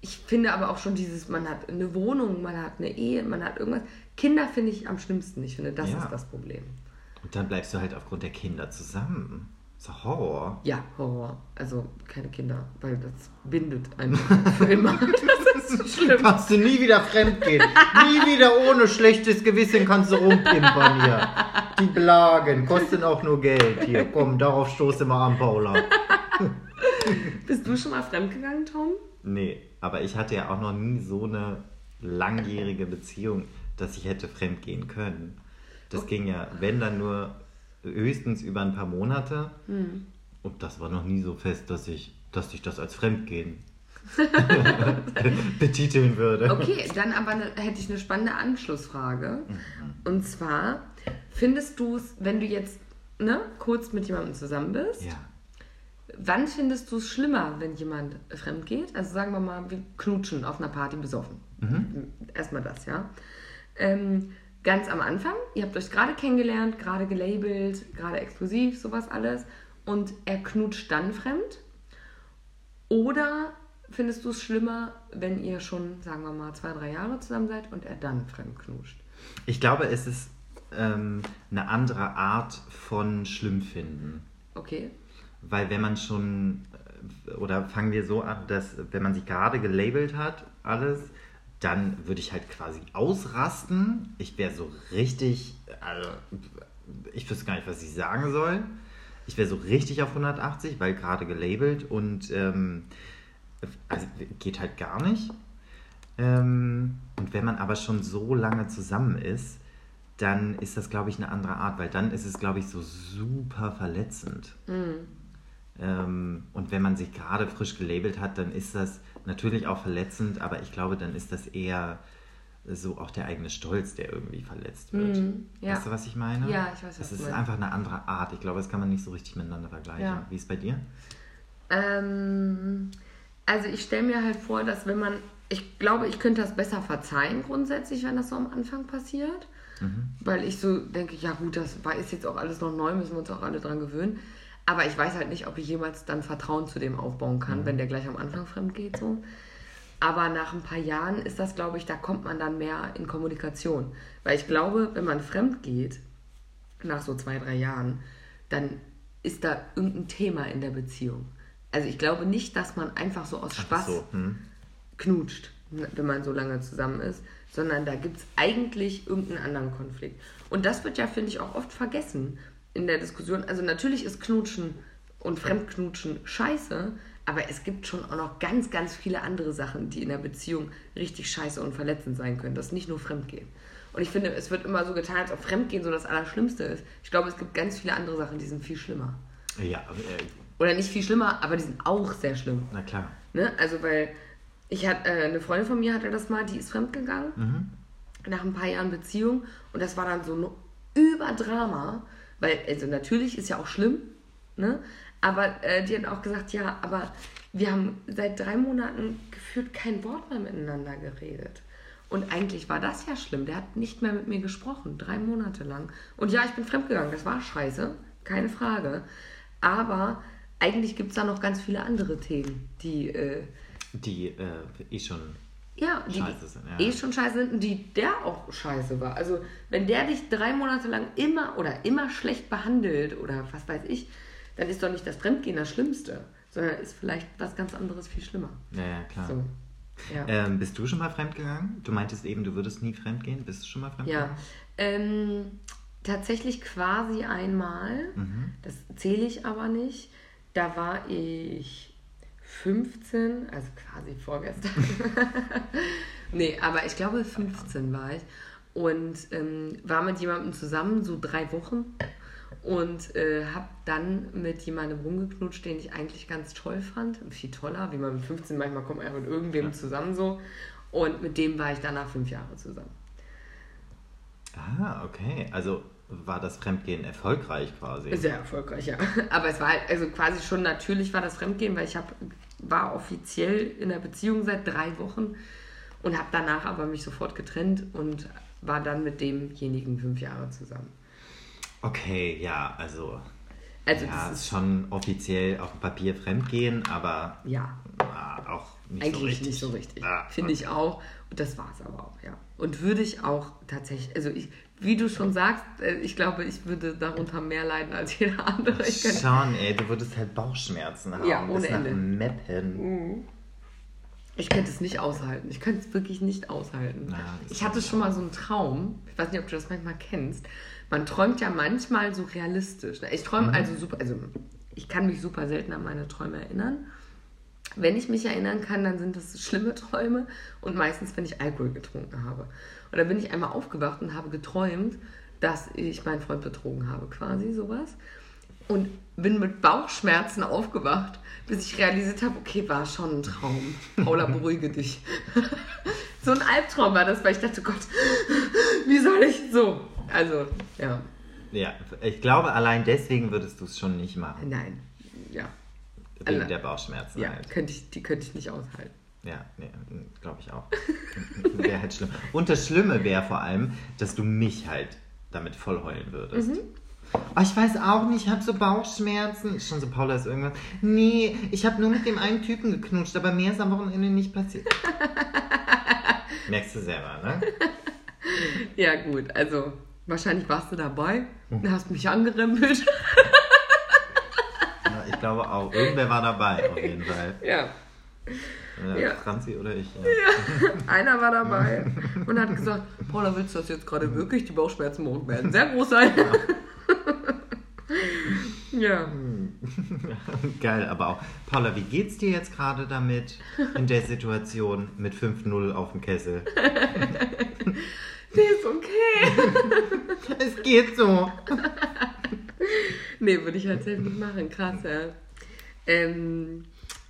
Ich finde aber auch schon dieses, man hat eine Wohnung, man hat eine Ehe, man hat irgendwas. Kinder finde ich am schlimmsten. Ich finde, das Ja. ist das Problem. Und dann bleibst du halt aufgrund der Kinder zusammen. So Horror. Ja, Horror. Also keine Kinder, weil das bindet einfach für immer. Das ist so schlimm. Kannst du nie wieder fremdgehen. nie wieder ohne schlechtes Gewissen kannst du rumpimpern hier. Die Blagen kosten auch nur Geld. Hier, komm, darauf stoße mal an, Paula. Bist du schon mal fremdgegangen, Tom? Nee, aber ich hatte ja auch noch nie so eine langjährige Beziehung, dass ich hätte fremdgehen können. Das ging ja, wenn dann nur höchstens über ein paar Monate. Und das war noch nie so fest, dass ich, dass ich das als Fremdgehen betiteln würde. Okay, dann aber ne, hätte ich eine spannende Anschlussfrage. Und zwar, findest du es, wenn du jetzt ne, kurz mit jemandem zusammen bist, Ja. wann findest du es schlimmer, wenn jemand fremd geht? Also sagen wir mal, wir knutschen auf einer Party besoffen. Erstmal das, ja. Ähm, ganz am Anfang, ihr habt euch gerade kennengelernt, gerade gelabelt, gerade exklusiv, sowas alles. Und er knutscht dann fremd. Oder findest du es schlimmer, wenn ihr schon, sagen wir mal, zwei, drei Jahre zusammen seid und er dann fremd knutscht? Ich glaube, es ist ähm, eine andere Art von schlimm finden. Okay. Weil wenn man schon, äh, oder fangen wir so an, dass wenn man sich gerade gelabelt hat, alles, dann würde ich halt quasi ausrasten. Ich wäre so richtig, also ich wüsste gar nicht, was ich sagen soll. Ich wäre so richtig auf 180, weil gerade gelabelt und ähm, also geht halt gar nicht. Ähm, und wenn man aber schon so lange zusammen ist, dann ist das, glaube ich, eine andere Art, weil dann ist es, glaube ich, so super verletzend. Ähm, und wenn man sich gerade frisch gelabelt hat, dann ist das natürlich auch verletzend, aber ich glaube, dann ist das eher so auch der eigene Stolz, der irgendwie verletzt wird. Mhm, ja. Weißt du, was ich meine? Ja, ich weiß, was du ist meinst. einfach eine andere Art. Ich glaube, das kann man nicht so richtig miteinander vergleichen. Ja. Wie ist es bei dir? Ähm, also ich stelle mir halt vor, dass wenn man, ich glaube, ich könnte das besser verzeihen grundsätzlich, wenn das so am Anfang passiert. Weil ich so denke, ja gut, das war, ist jetzt auch alles noch neu, müssen wir uns auch alle dran gewöhnen. Aber ich weiß halt nicht, ob ich jemals dann Vertrauen zu dem aufbauen kann, wenn der gleich am Anfang fremd geht. So. Aber nach ein paar Jahren ist das, glaube ich, da kommt man dann mehr in Kommunikation. Weil ich glaube, wenn man fremd geht, nach so zwei, drei Jahren, dann ist da irgendein Thema in der Beziehung. Also ich glaube nicht, dass man einfach so aus Spaß So, hm? knutscht, wenn man so lange zusammen ist, sondern da gibt es eigentlich irgendeinen anderen Konflikt. Und das wird ja, finde ich, auch oft vergessen in der Diskussion. Also natürlich ist Knutschen und Fremdknutschen scheiße, aber es gibt schon auch noch ganz, ganz viele andere Sachen, die in der Beziehung richtig scheiße und verletzend sein können. Das ist nicht nur Fremdgehen. Und ich finde, es wird immer so getan, als ob Fremdgehen so das Allerschlimmste ist. Ich glaube, es gibt ganz viele andere Sachen, die sind viel schlimmer. Ja, äh, Oder nicht viel schlimmer, aber die sind auch sehr schlimm. na klar. Ne? Also, weil ich hatte, äh, eine Freundin von mir hatte das mal, die ist fremdgegangen. Nach ein paar Jahren Beziehung. Und das war dann so ein Überdrama. Weil, also natürlich ist ja auch schlimm, ne? Aber äh, die hat auch gesagt, ja, aber wir haben seit drei Monaten gefühlt kein Wort mehr miteinander geredet. Und eigentlich war das ja schlimm. Der hat nicht mehr mit mir gesprochen, drei Monate lang. Und ja, ich bin fremdgegangen, das war scheiße, keine Frage. Aber eigentlich gibt es da noch ganz viele andere Themen, die äh, Die äh, eh schon. Ja, die Scheiße sind, ja. eh schon scheiße sind und die der auch scheiße war. Also wenn der dich drei Monate lang immer oder immer schlecht behandelt oder was weiß ich, dann ist doch nicht das Fremdgehen das Schlimmste, sondern ist vielleicht was ganz anderes viel schlimmer. Ja, ja, klar. So. Ja. Ähm, bist du schon mal fremdgegangen? Du meintest eben, du würdest nie fremdgehen. Bist du schon mal fremdgegangen? Ja, ähm, tatsächlich quasi einmal, das zähle ich aber nicht. Da war ich 15, also quasi vorgestern. nee, aber ich glaube 15 war ich und ähm, war mit jemandem zusammen, so drei Wochen und äh, habe dann mit jemandem rumgeknutscht, den ich eigentlich ganz toll fand. Viel toller, wie man mit 15 manchmal kommt man ja mit irgendwem zusammen so. Und mit dem war ich danach fünf Jahre zusammen. Ah, okay. Also war das Fremdgehen erfolgreich quasi? Sehr erfolgreich, ja. Aber es war halt, also quasi schon natürlich war das Fremdgehen, weil ich hab, war offiziell in der Beziehung seit drei Wochen und habe danach aber mich sofort getrennt und war dann mit demjenigen fünf Jahre zusammen. Okay, ja, also. Also ja, das ist schon offiziell auf dem Papier Fremdgehen, aber ja ah, auch nicht so eigentlich richtig. nicht so richtig. Ah, Finde ich auch. Und das war es aber auch, ja. Und würde ich auch tatsächlich, also ich, wie du schon sagst, äh, ich glaube, ich würde darunter mehr leiden als jeder andere. Ich könnte Schon, ey, du würdest halt Bauchschmerzen haben. Ja, bis ohne nach Ende. Meppen. Ich könnte es nicht aushalten. Ich könnte es wirklich nicht aushalten. Das ich hatte schon mal so einen Traum. Ich weiß nicht, ob du das manchmal kennst. Man träumt ja manchmal so realistisch. ne? Ich träume also super, also ich kann mich super selten an meine Träume erinnern. Wenn ich mich erinnern kann, dann sind das schlimme Träume und meistens, wenn ich Alkohol getrunken habe. Und da bin ich einmal aufgewacht und habe geträumt, dass ich meinen Freund betrogen habe, quasi sowas. Und bin mit Bauchschmerzen aufgewacht, bis ich realisiert habe, okay, war schon ein Traum. Paula, beruhige dich. so ein Albtraum war das, weil ich dachte, Gott, wie soll ich so? Also, ja, Ja, ich glaube, allein deswegen würdest du es schon nicht machen. nein, ja, Wegen alle- der Bauchschmerzen ja, halt. könnte ich, die könnte ich nicht aushalten. Ja, nee, glaube ich auch. wäre halt schlimm. Und das Schlimme wäre vor allem, dass du mich halt damit voll heulen würdest. Mhm. Oh, ich weiß auch nicht, ich habe so Bauchschmerzen. Schon so, Paula ist irgendwas. Nee, ich habe nur mit dem einen Typen geknutscht, aber mehr ist am Wochenende nicht passiert. Merkst du selber, ne? Ja, gut, also Wahrscheinlich warst du dabei und hast mich angerempelt. Ja, ich glaube auch. Irgendwer war dabei, auf jeden Fall. Ja. Äh, Ja. Franzi oder ich. Ja. Einer war dabei und hat gesagt, Paula, willst du das jetzt gerade wirklich? Die Bauchschmerzen morgen werden sehr groß sein. ja. Geil, aber auch. Paula, wie geht's dir jetzt gerade damit in der Situation mit 5-0 auf dem Kessel? Nee, ist okay. Es geht so. Nee, würde ich halt selbst nicht machen. Krass, ja. Ähm,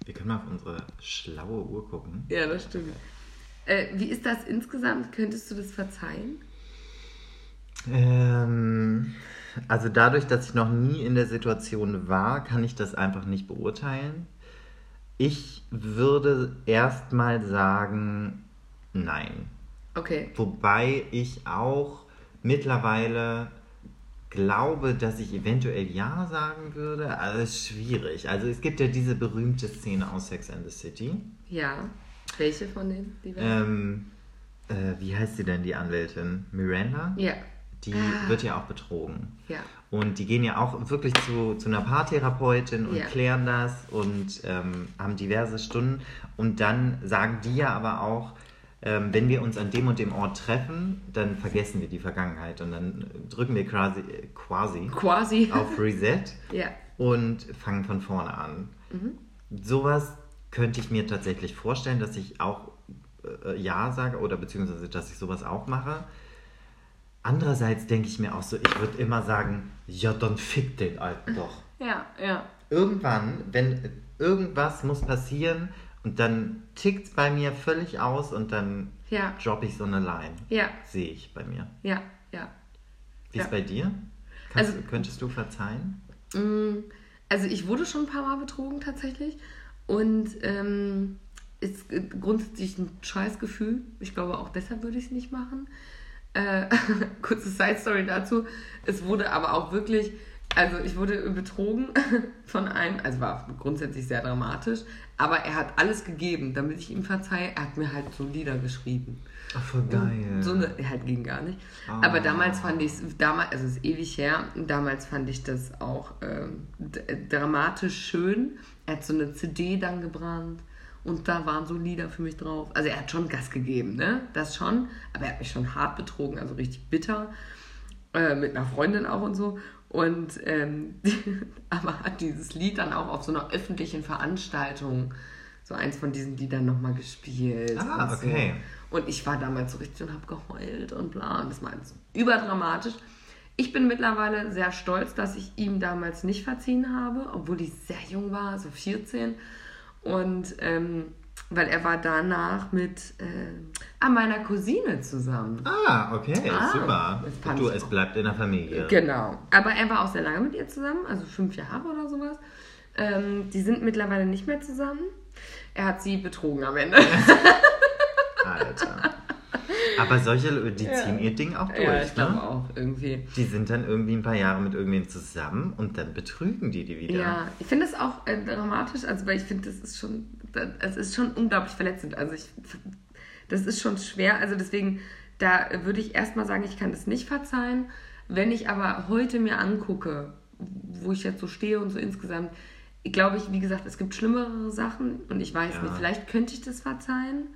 Wir können mal auf unsere schlaue Uhr gucken. ja, das stimmt. Äh, wie ist das insgesamt? Könntest du das verzeihen? Ähm, also dadurch, dass ich noch nie in der Situation war, kann ich das einfach nicht beurteilen. Ich würde erstmal sagen, nein. Okay. Wobei ich auch mittlerweile glaube, dass ich eventuell ja sagen würde. Also es ist schwierig. Also es gibt ja diese berühmte Szene aus Sex and the City. Ja. Welche von denen? Ähm, äh, wie heißt sie denn, die Anwältin? Miranda? ja. Die Ah. wird ja auch betrogen. Ja. Und die gehen ja auch wirklich zu, zu einer Paartherapeutin und Ja. klären das und ähm, haben diverse Stunden. Und dann sagen die ja aber auch, ähm, wenn wir uns an dem und dem Ort treffen, dann vergessen wir die Vergangenheit. Und dann drücken wir quasi, quasi Quasi. auf Reset Ja. und fangen von vorne an. Sowas könnte ich mir tatsächlich vorstellen, dass ich auch äh, Ja sage oder beziehungsweise, dass ich sowas auch mache. Andererseits denke ich mir auch so, ich würde immer sagen, ja, dann fick den Alten doch. Ja, ja. Irgendwann, wenn irgendwas muss passieren und dann tickt es bei mir völlig aus und dann Ja. droppe ich so eine Line. Ja. Sehe ich bei mir. Ja. Ja. Wie ist Ja. bei dir? Kannst, Also- könntest du verzeihen? Mm, Also ich wurde schon ein paar Mal betrogen tatsächlich und ähm, ist grundsätzlich ein Scheißgefühl. Ich glaube auch deshalb würde ich es nicht machen. Äh, kurze Side Story dazu. Es wurde aber auch wirklich, also ich wurde betrogen von einem, also war grundsätzlich sehr dramatisch, aber er hat alles gegeben, damit ich ihm verzeihe. Er hat mir halt so Lieder geschrieben. Ach, voll geil. So eine, halt ging gar nicht. Ah. Aber damals fand ich es, damals, also es ist ewig her, damals fand ich das auch ähm, d- dramatisch schön. Er hat so eine CD dann gebrannt und da waren so Lieder für mich drauf. Also er hat schon Gas gegeben, ne? Das schon. Aber er hat mich schon hart betrogen, also richtig bitter. Äh, mit einer Freundin auch und so. Und ähm, aber hat dieses Lied dann auch auf so einer öffentlichen Veranstaltung, so eins von diesen Liedern nochmal gespielt. Ah, und so. okay. Und ich war damals so richtig und habe geheult und bla. Und das war so überdramatisch. Ich bin mittlerweile sehr stolz, dass ich ihm damals nicht verziehen habe, obwohl ich sehr jung war, so 14. Und ähm, weil er war danach mit äh, meiner Cousine zusammen. Ah, okay, Ah, super. Du, es bleibt in der Familie. Genau. Aber er war auch sehr lange mit ihr zusammen, also fünf Jahre oder sowas. Ähm, die sind mittlerweile nicht mehr zusammen. Er hat sie betrogen am Ende. Alter. Aber solche, die ziehen ihr Ding auch durch, ja, ich glaube ne? auch irgendwie. Die sind dann irgendwie ein paar Jahre mit irgendwem zusammen und dann betrügen die die wieder. Ja, ich finde es auch äh, dramatisch, also weil ich finde, das ist schon, es ist schon unglaublich verletzend. Also ich, das ist schon schwer. Also deswegen, da würde ich erstmal sagen, ich kann das nicht verzeihen. Wenn ich aber heute mir angucke, wo ich jetzt so stehe und so insgesamt, glaube ich, wie gesagt, es gibt schlimmere Sachen und ich weiß Ja. nicht, vielleicht könnte ich das verzeihen,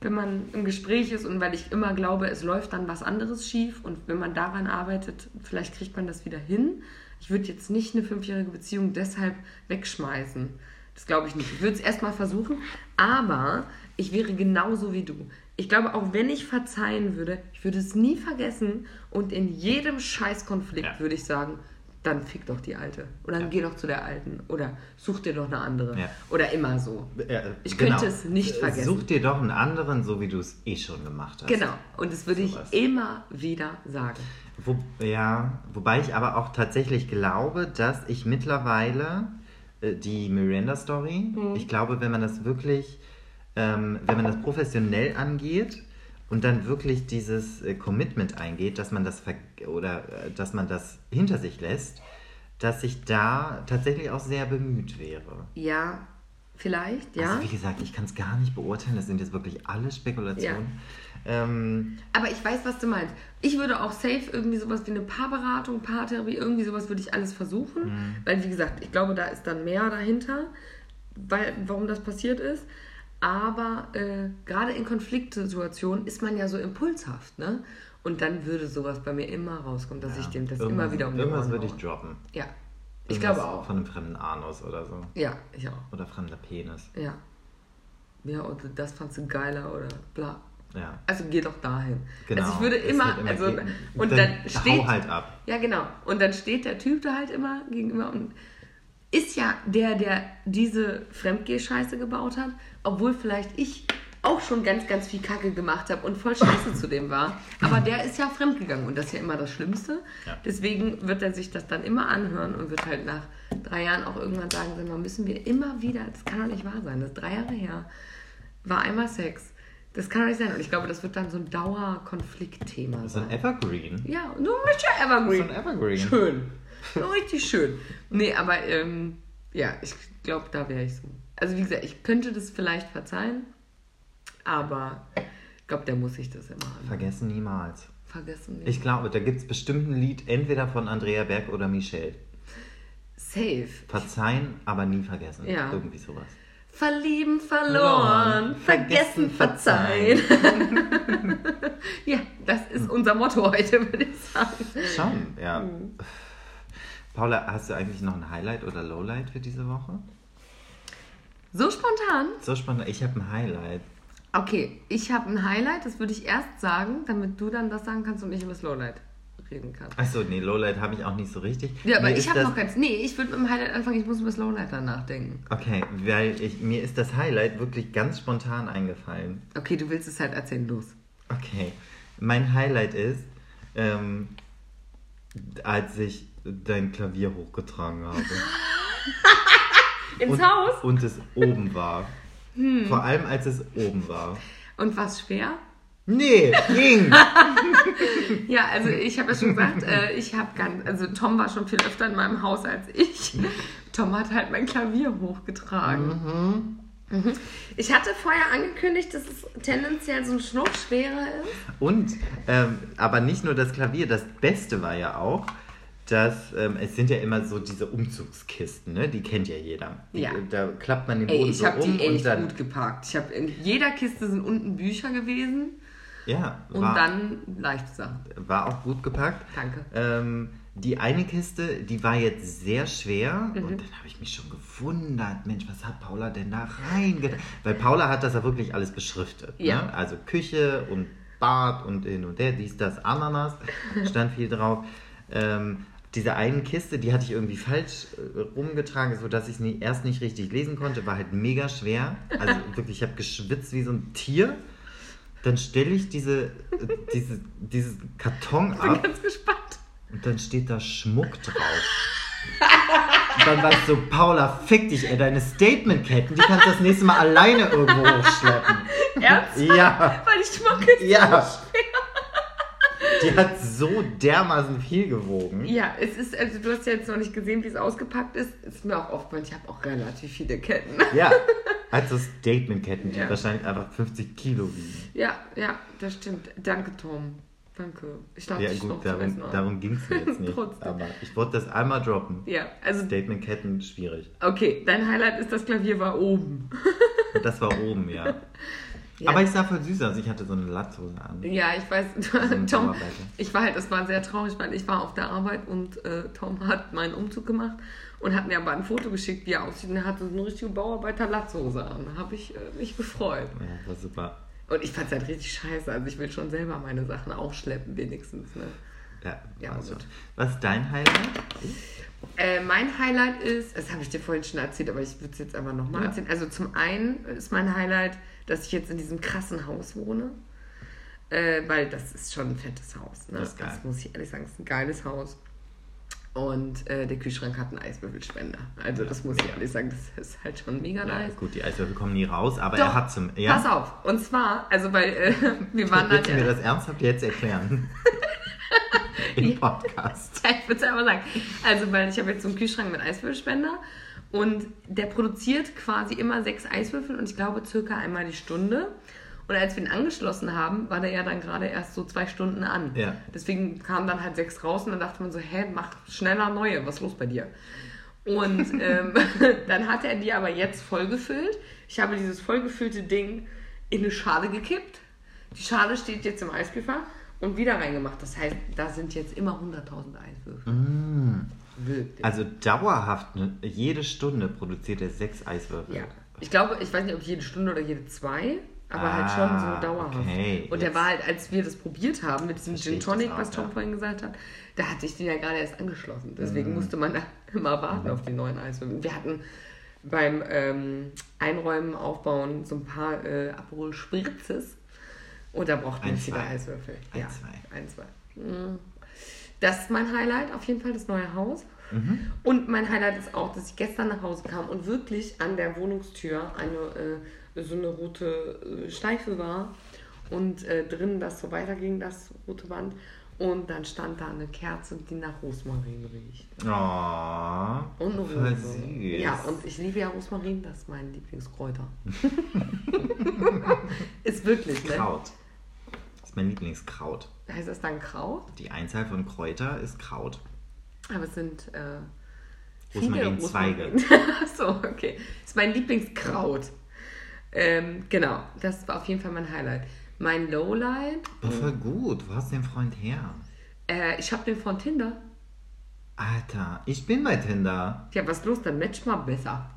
wenn man im Gespräch ist und weil ich immer glaube, es läuft dann was anderes schief und wenn man daran arbeitet, vielleicht kriegt man das wieder hin. Ich würde jetzt nicht eine fünfjährige Beziehung deshalb wegschmeißen. Das glaube ich nicht. Ich würde es erstmal versuchen, aber ich wäre genauso wie du. Ich glaube, auch wenn ich verzeihen würde, ich würde es nie vergessen und in jedem Scheißkonflikt Ja. würde ich sagen, dann fick doch die Alte. Oder dann geh doch zu der Alten. Oder such dir doch eine andere. Ja. Oder immer so. Ja, Ich genau. könnte es nicht Äh, vergessen. Such dir doch einen anderen, so wie du es eh schon gemacht hast. Genau. Und das würde Sowas. ich immer wieder sagen. Wo, ja, wobei ich aber auch tatsächlich glaube, dass ich mittlerweile äh, die Miranda-Story, Mhm. ich glaube, wenn man das wirklich, ähm, wenn man das professionell angeht und dann wirklich dieses äh, Commitment eingeht, dass man das oder äh, dass man das hinter sich lässt, dass ich da tatsächlich auch sehr bemüht wäre. Ja, Vielleicht, ja. Also wie gesagt, ich kann es gar nicht beurteilen. Das sind jetzt wirklich alle Spekulationen. Ähm, Aber ich weiß, was du meinst. Ich würde auch safe irgendwie sowas wie eine Paarberatung, Paartherapie, irgendwie sowas würde ich alles versuchen. Mhm. Weil, wie gesagt, ich glaube, da ist dann mehr dahinter, weil, warum das passiert ist. Aber äh, gerade in Konfliktsituationen ist man ja so impulshaft, ne? Und dann würde sowas bei mir immer rauskommen, dass ich dem das immer wieder um Irgendwas würde ich droppen. Ja, ich Irgendwas glaube auch. Von einem fremden Anus oder so. Ja, ich auch. Oder fremder Penis. Ja. Ja, und das fandst du geiler oder bla. Ja. Also geh doch dahin. Genau. Also ich würde immer, immer also und Dann dann, steht halt ab. Ja, genau. Und dann steht der Typ da halt immer gegenüber und ist ja der, der diese Fremdgeh-Scheiße gebaut hat, obwohl vielleicht ich auch schon ganz, ganz viel Kacke gemacht habe und voll scheiße zu dem war. Aber der ist ja fremdgegangen und das ist ja immer das Schlimmste. Ja. Deswegen wird er sich das dann immer anhören und wird halt nach drei Jahren auch irgendwann sagen, sag mal, müssen wir immer wieder, das kann doch nicht wahr sein, das ist drei Jahre her, war einmal Sex. Das kann doch nicht sein. Und ich glaube, das wird dann so ein Dauerkonfliktthema So ein sein. Evergreen. Ja, nur ein bisschen Evergreen. So ein Evergreen. Schön. So richtig schön. Nee, aber ähm, ja, ich glaube, da wäre ich so. Also wie gesagt, ich könnte das vielleicht verzeihen, aber ich glaube, der muss sich das immer anhören. Vergessen niemals. Vergessen nicht. Ich glaube, da gibt es bestimmt ein Lied, entweder von Andrea Berg oder Michelle. Safe. Verzeihen, aber nie vergessen. Ja. Irgendwie sowas. Verlieben, verloren, Verloren, vergessen, vergessen, verzeihen. ja, das ist unser Motto heute, würde ich sagen. Schon, ja. Mhm. Paula, hast du eigentlich noch ein Highlight oder Lowlight für diese Woche? So spontan? So spannend. Ich habe ein Highlight. Okay, ich habe ein Highlight, das würde ich erst sagen, damit du dann das sagen kannst und ich über das Lowlight reden kann. Achso, nee, Lowlight habe ich auch nicht so richtig. Ja, aber Mir ich habe noch ganz. Nee, ich würde mit dem Highlight anfangen, ich muss über das Lowlight dann nachdenken. Okay, weil ich, mir ist das Highlight wirklich ganz spontan eingefallen. Okay, du willst es halt erzählen, los. Okay, mein Highlight ist, ähm, als ich dein Klavier hochgetragen habe. Ins und, Haus? Und es oben war. Hm. Vor allem, als es oben war. Und was schwer? Nee, ging. Ja, also ich habe ja schon gesagt, äh, ich habe ganz, also Tom war schon viel öfter in meinem Haus als ich. Tom hat halt mein Klavier hochgetragen. Mhm. Ich hatte vorher angekündigt, dass es tendenziell so ein Schnuff schwerer ist. Und, ähm, aber nicht nur das Klavier, das Beste war ja auch, dass ähm, es sind ja immer so diese Umzugskisten, ne? Die kennt ja jeder. Die, Ja. Da klappt man den Ey, Boden ich so habe um die und echt dann. gut geparkt. Ich habe in jeder Kiste sind unten Bücher gewesen Ja, und war, dann leichte Sachen. war auch gut gepackt. Danke. Ähm, die eine Kiste, die war jetzt sehr schwer Mhm. und dann habe ich mich schon gewundert, Mensch, was hat Paula denn da reingetan? Weil Paula hat das ja wirklich alles beschriftet. Ja. Ne? Also Küche und Bad und hin und her, dies, das, Ananas, stand viel drauf. Ähm, diese eine Kiste, die hatte ich irgendwie falsch äh, rumgetragen, sodass ich es erst nicht richtig lesen konnte, war halt mega schwer. Also wirklich, ich habe geschwitzt wie so ein Tier. Dann stelle ich diese, äh, diese, dieses Karton Ich bin ab. ganz gespannt. Und dann steht da Schmuck drauf. Und dann war ich so, Paula, fick dich, ey, deine Statementketten, die kannst du das nächste Mal alleine irgendwo hochschleppen. Ernsthaft? Ja, Weil die Schmuck ist Ja. Die hat so dermaßen viel gewogen. Ja, es ist, also du hast ja jetzt noch nicht gesehen, wie es ausgepackt ist. Ist mir auch aufgefallen, ich habe auch relativ viele Ketten. Ja, also Statementketten, die Ja. wahrscheinlich einfach 50 Kilo wiegen. Ja, ja, das stimmt. Danke, Tom. Danke. Ich dachte, Ja ich gut, darum, darum ging es jetzt nicht. Trotzdem. Aber ich wollte das einmal droppen. Ja, also, Statementketten, schwierig. okay, dein Highlight ist, das Klavier war oben. Das war oben, ja. Ja. Aber ich sah voll süß aus, ich hatte so eine Latzhose an. Ja, ich weiß, Tom, ich war halt, das war sehr traurig, weil ich war auf der Arbeit und äh, Tom hat meinen Umzug gemacht und hat mir aber ein Foto geschickt, wie er aussieht und er hatte so eine richtige Bauarbeiter-Latzhose an. Da habe ich äh, mich gefreut. Ja, war super. Und ich fand es halt richtig scheiße, also ich will schon selber meine Sachen aufschleppen wenigstens, ne? Ja, Ja, also. gut. Was ist dein Highlight? Äh, mein Highlight ist, das habe ich dir vorhin schon erzählt, aber ich würde es jetzt einfach nochmal Ja. erzählen. Also zum einen ist mein Highlight, dass ich jetzt in diesem krassen Haus wohne. Äh, weil das ist schon ein fettes Haus. Ne? Das ist geil. muss ich ehrlich sagen, ist ein geiles Haus. Und äh, der Kühlschrank hat einen Eiswürfelspender. Also das muss ich ehrlich sagen, das ist halt schon mega Ja, nice. gut, die Eiswürfel kommen nie raus, aber Doch, er hat zum. Ja? Pass auf. Und zwar, also weil äh, wir waren halt Willst du mir das ernsthaft jetzt erklären? Im Podcast. Ich würde es einfach sagen. Also, weil ich habe jetzt so einen Kühlschrank mit Eiswürfelspender Und der produziert quasi immer sechs Eiswürfel und ich glaube circa einmal die Stunde. Und als wir ihn angeschlossen haben, war der ja dann gerade erst so zwei Stunden an. Ja. Deswegen kamen dann halt sechs raus und dann dachte man so, hä, mach schneller neue, was ist los bei dir? Und ähm, dann hat er die aber jetzt vollgefüllt. Ich habe dieses vollgefüllte Ding in eine Schale gekippt. Die Schale steht jetzt im Eisküfer und wieder reingemacht. Das heißt, da sind jetzt immer 100.000 Eiswürfel. Wirklich. Also dauerhaft, ne, jede Stunde produziert er sechs Eiswürfel. Ja. Ich glaube, ich weiß nicht, ob jede Stunde oder jede zwei, aber Ah, halt schon so dauerhaft. okay, und der war halt, als wir das probiert haben mit diesem Gin Tonic, auch, was Tom ja. vorhin gesagt hat, da hatte ich den ja gerade erst angeschlossen. Deswegen Mhm. musste man da immer warten auf die neuen Eiswürfel. Wir hatten beim ähm, Einräumen, Aufbauen so ein paar äh, Aperol Spritzes und da braucht man Ein, jetzt wieder zwei. Eiswürfel. Ein, ja, zwei. Ein, zwei. Mhm. Das ist mein Highlight, auf jeden Fall das neue Haus. Mhm. Und mein Highlight ist auch, dass ich gestern nach Hause kam und wirklich an der Wohnungstür eine äh, so eine rote äh, Schleife war und äh, drin das so weiterging, das rote Band. Und dann stand da eine Kerze, die nach Rosmarin riecht. Oh, Und eine Rose. Ja, und ich liebe ja Rosmarin, das ist mein Lieblingskräuter. ist wirklich, ne? Kraut. Ist mein Lieblingskraut. Heißt das dann Kraut? Die Einzahl von Kräuter ist Kraut. Aber es sind äh, Rosmarinzweige. Achso, okay. Das ist mein Lieblingskraut. Ähm, genau, das war auf jeden Fall mein Highlight. Mein Lowlight, Oh, voll gut. Wo hast du den Freund her? äh, ich habe den von Tinder. Alter, ich bin bei Tinder. Ja, was ist los? Dann match mal besser.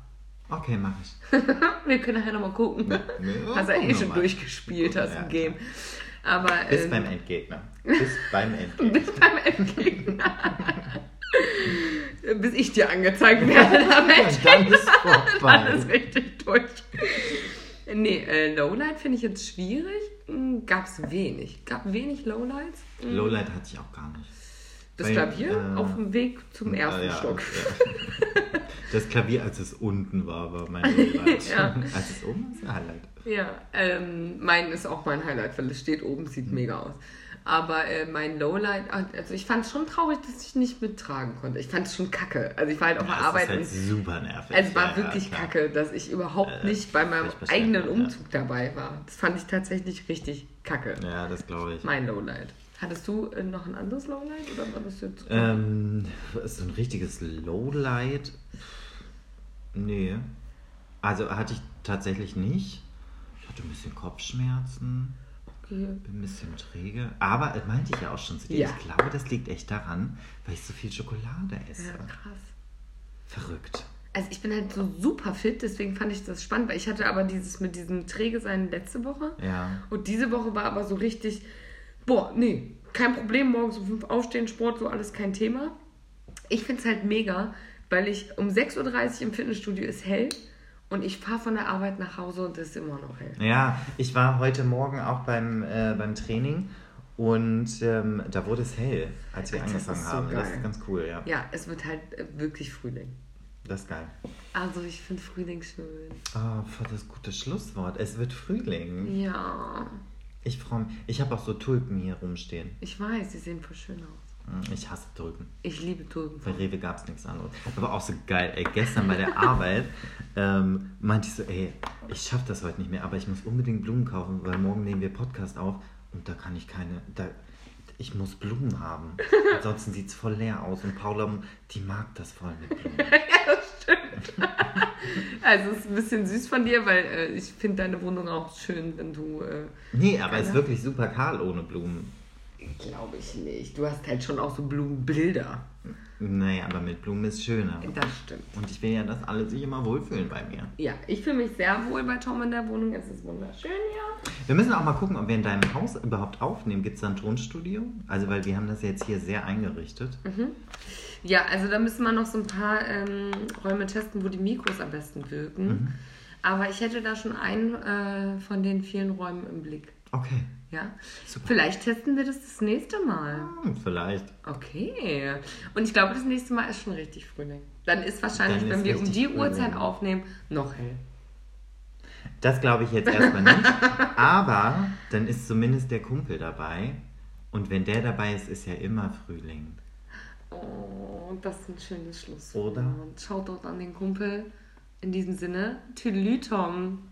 Okay, mach ich. Wir können nachher nochmal gucken. nee, Hast ja gucken eh wir schon mal. durchgespielt, das Ja, Game. Aber Bis ähm, beim Endgegner. Bis beim Endgegner. bis beim Endgegner. bis ich dir angezeigt werde. dann ist vorbei. Alles richtig durch. Nee, äh, Lowlight finde ich jetzt schwierig. Gab es wenig. Gab wenig Lowlights. Hm, Lowlight hatte ich auch gar nicht. Das Weil, Klavier äh, auf dem Weg zum ersten Äh, ja, Stock. ja. Das Klavier, als es unten war, war mein Lowlight. Ja. Als es oben ist, ein Highlight. Ja, ähm, mein ist auch mein Highlight, weil es steht oben, sieht mega aus. Aber äh, mein Lowlight, also ich fand es schon traurig, dass ich nicht mittragen konnte. Ich fand es schon kacke. Also ich war halt auf Ja, der Arbeit ist halt super nervig. es war Ja, wirklich ja, kacke, dass ich überhaupt Äh, nicht bei meinem eigenen. Umzug dabei war. Das fand ich tatsächlich richtig kacke. Ja, das glaube ich. Mein Lowlight. Hattest du äh, noch ein anderes Lowlight oder war das jetzt? Ähm, so ein richtiges Lowlight? Nee. Also hatte ich tatsächlich nicht. Ich hatte ein bisschen Kopfschmerzen, okay. bin ein bisschen träge. Aber das meinte ich ja auch schon zu dir. Ja. Ich glaube, das liegt echt daran, weil ich so viel Schokolade esse. Ja, krass. Verrückt. Also ich bin halt so super fit, deswegen fand ich das spannend, weil ich hatte aber dieses mit diesem Träge sein letzte Woche. Ja. Und diese Woche war aber so richtig, boah, nee, kein Problem, morgens um 5 aufstehen, Sport, so alles kein Thema. Ich finde es halt mega, weil ich um 6.30 Uhr im Fitnessstudio ist hell und ich fahre von der Arbeit nach Hause und es ist immer noch hell. Ja, ich war heute Morgen auch beim, äh, beim Training und ähm, da wurde es hell, als wir Das angefangen ist so haben. Das ist ganz cool, ja. Ja, es wird halt äh, wirklich Frühling. Das ist geil. Also ich finde Frühling schön. Oh, voll das gute Schlusswort. Es wird Frühling. Ja, Ich freue mich. Ich habe auch so Tulpen hier rumstehen. ich weiß, sie sehen voll schön aus. Hm, Ich hasse Tulpen. Ich liebe Tulpen. Bei Rewe gab es nichts anderes. Aber auch so geil, ey. Gestern bei der Arbeit ähm, meinte ich so, ey, ich schaffe das heute nicht mehr, aber ich muss unbedingt Blumen kaufen, weil morgen nehmen wir Podcast auf und da kann ich keine. Da, ich muss Blumen haben. Ansonsten sieht es voll leer aus. Und Paula, die mag das voll mit Blumen. Also es ist ein bisschen süß von dir, weil äh, ich finde deine Wohnung auch schön, wenn du... Äh, Nee, aber es ist wirklich super kahl ohne Blumen. Glaube ich nicht. Du hast halt schon auch so Blumenbilder. Naja, aber mit Blumen ist schöner. Das stimmt. Und ich will ja, dass alle sich immer wohlfühlen bei mir. Ja, ich fühle mich sehr wohl bei Tom in der Wohnung. Es ist wunderschön hier. Wir müssen auch mal gucken, ob wir in deinem Haus überhaupt aufnehmen. Gibt es da ein Tonstudio? Also, weil wir haben das jetzt hier sehr eingerichtet. Ja, also da müssen wir noch so ein paar ähm, Räume testen, wo die Mikros am besten wirken. Mhm. Aber ich hätte da schon einen äh, von den vielen Räumen im Blick. Okay. Ja? Super. Vielleicht testen wir das das nächste Mal. Hm, vielleicht. Okay. Und ich glaube, das nächste Mal ist schon richtig Frühling. Dann ist wahrscheinlich, Dann ist wenn wir um die Frühling. Uhrzeit aufnehmen, noch hell. Das glaube ich jetzt erstmal nicht. Aber dann ist zumindest der Kumpel dabei. Und wenn der dabei ist, ist ja immer Frühling. Oh, das ist ein schönes Schluss. Oder? Schaut dort an den Kumpel. In diesem Sinne, Tüdelü, Tom.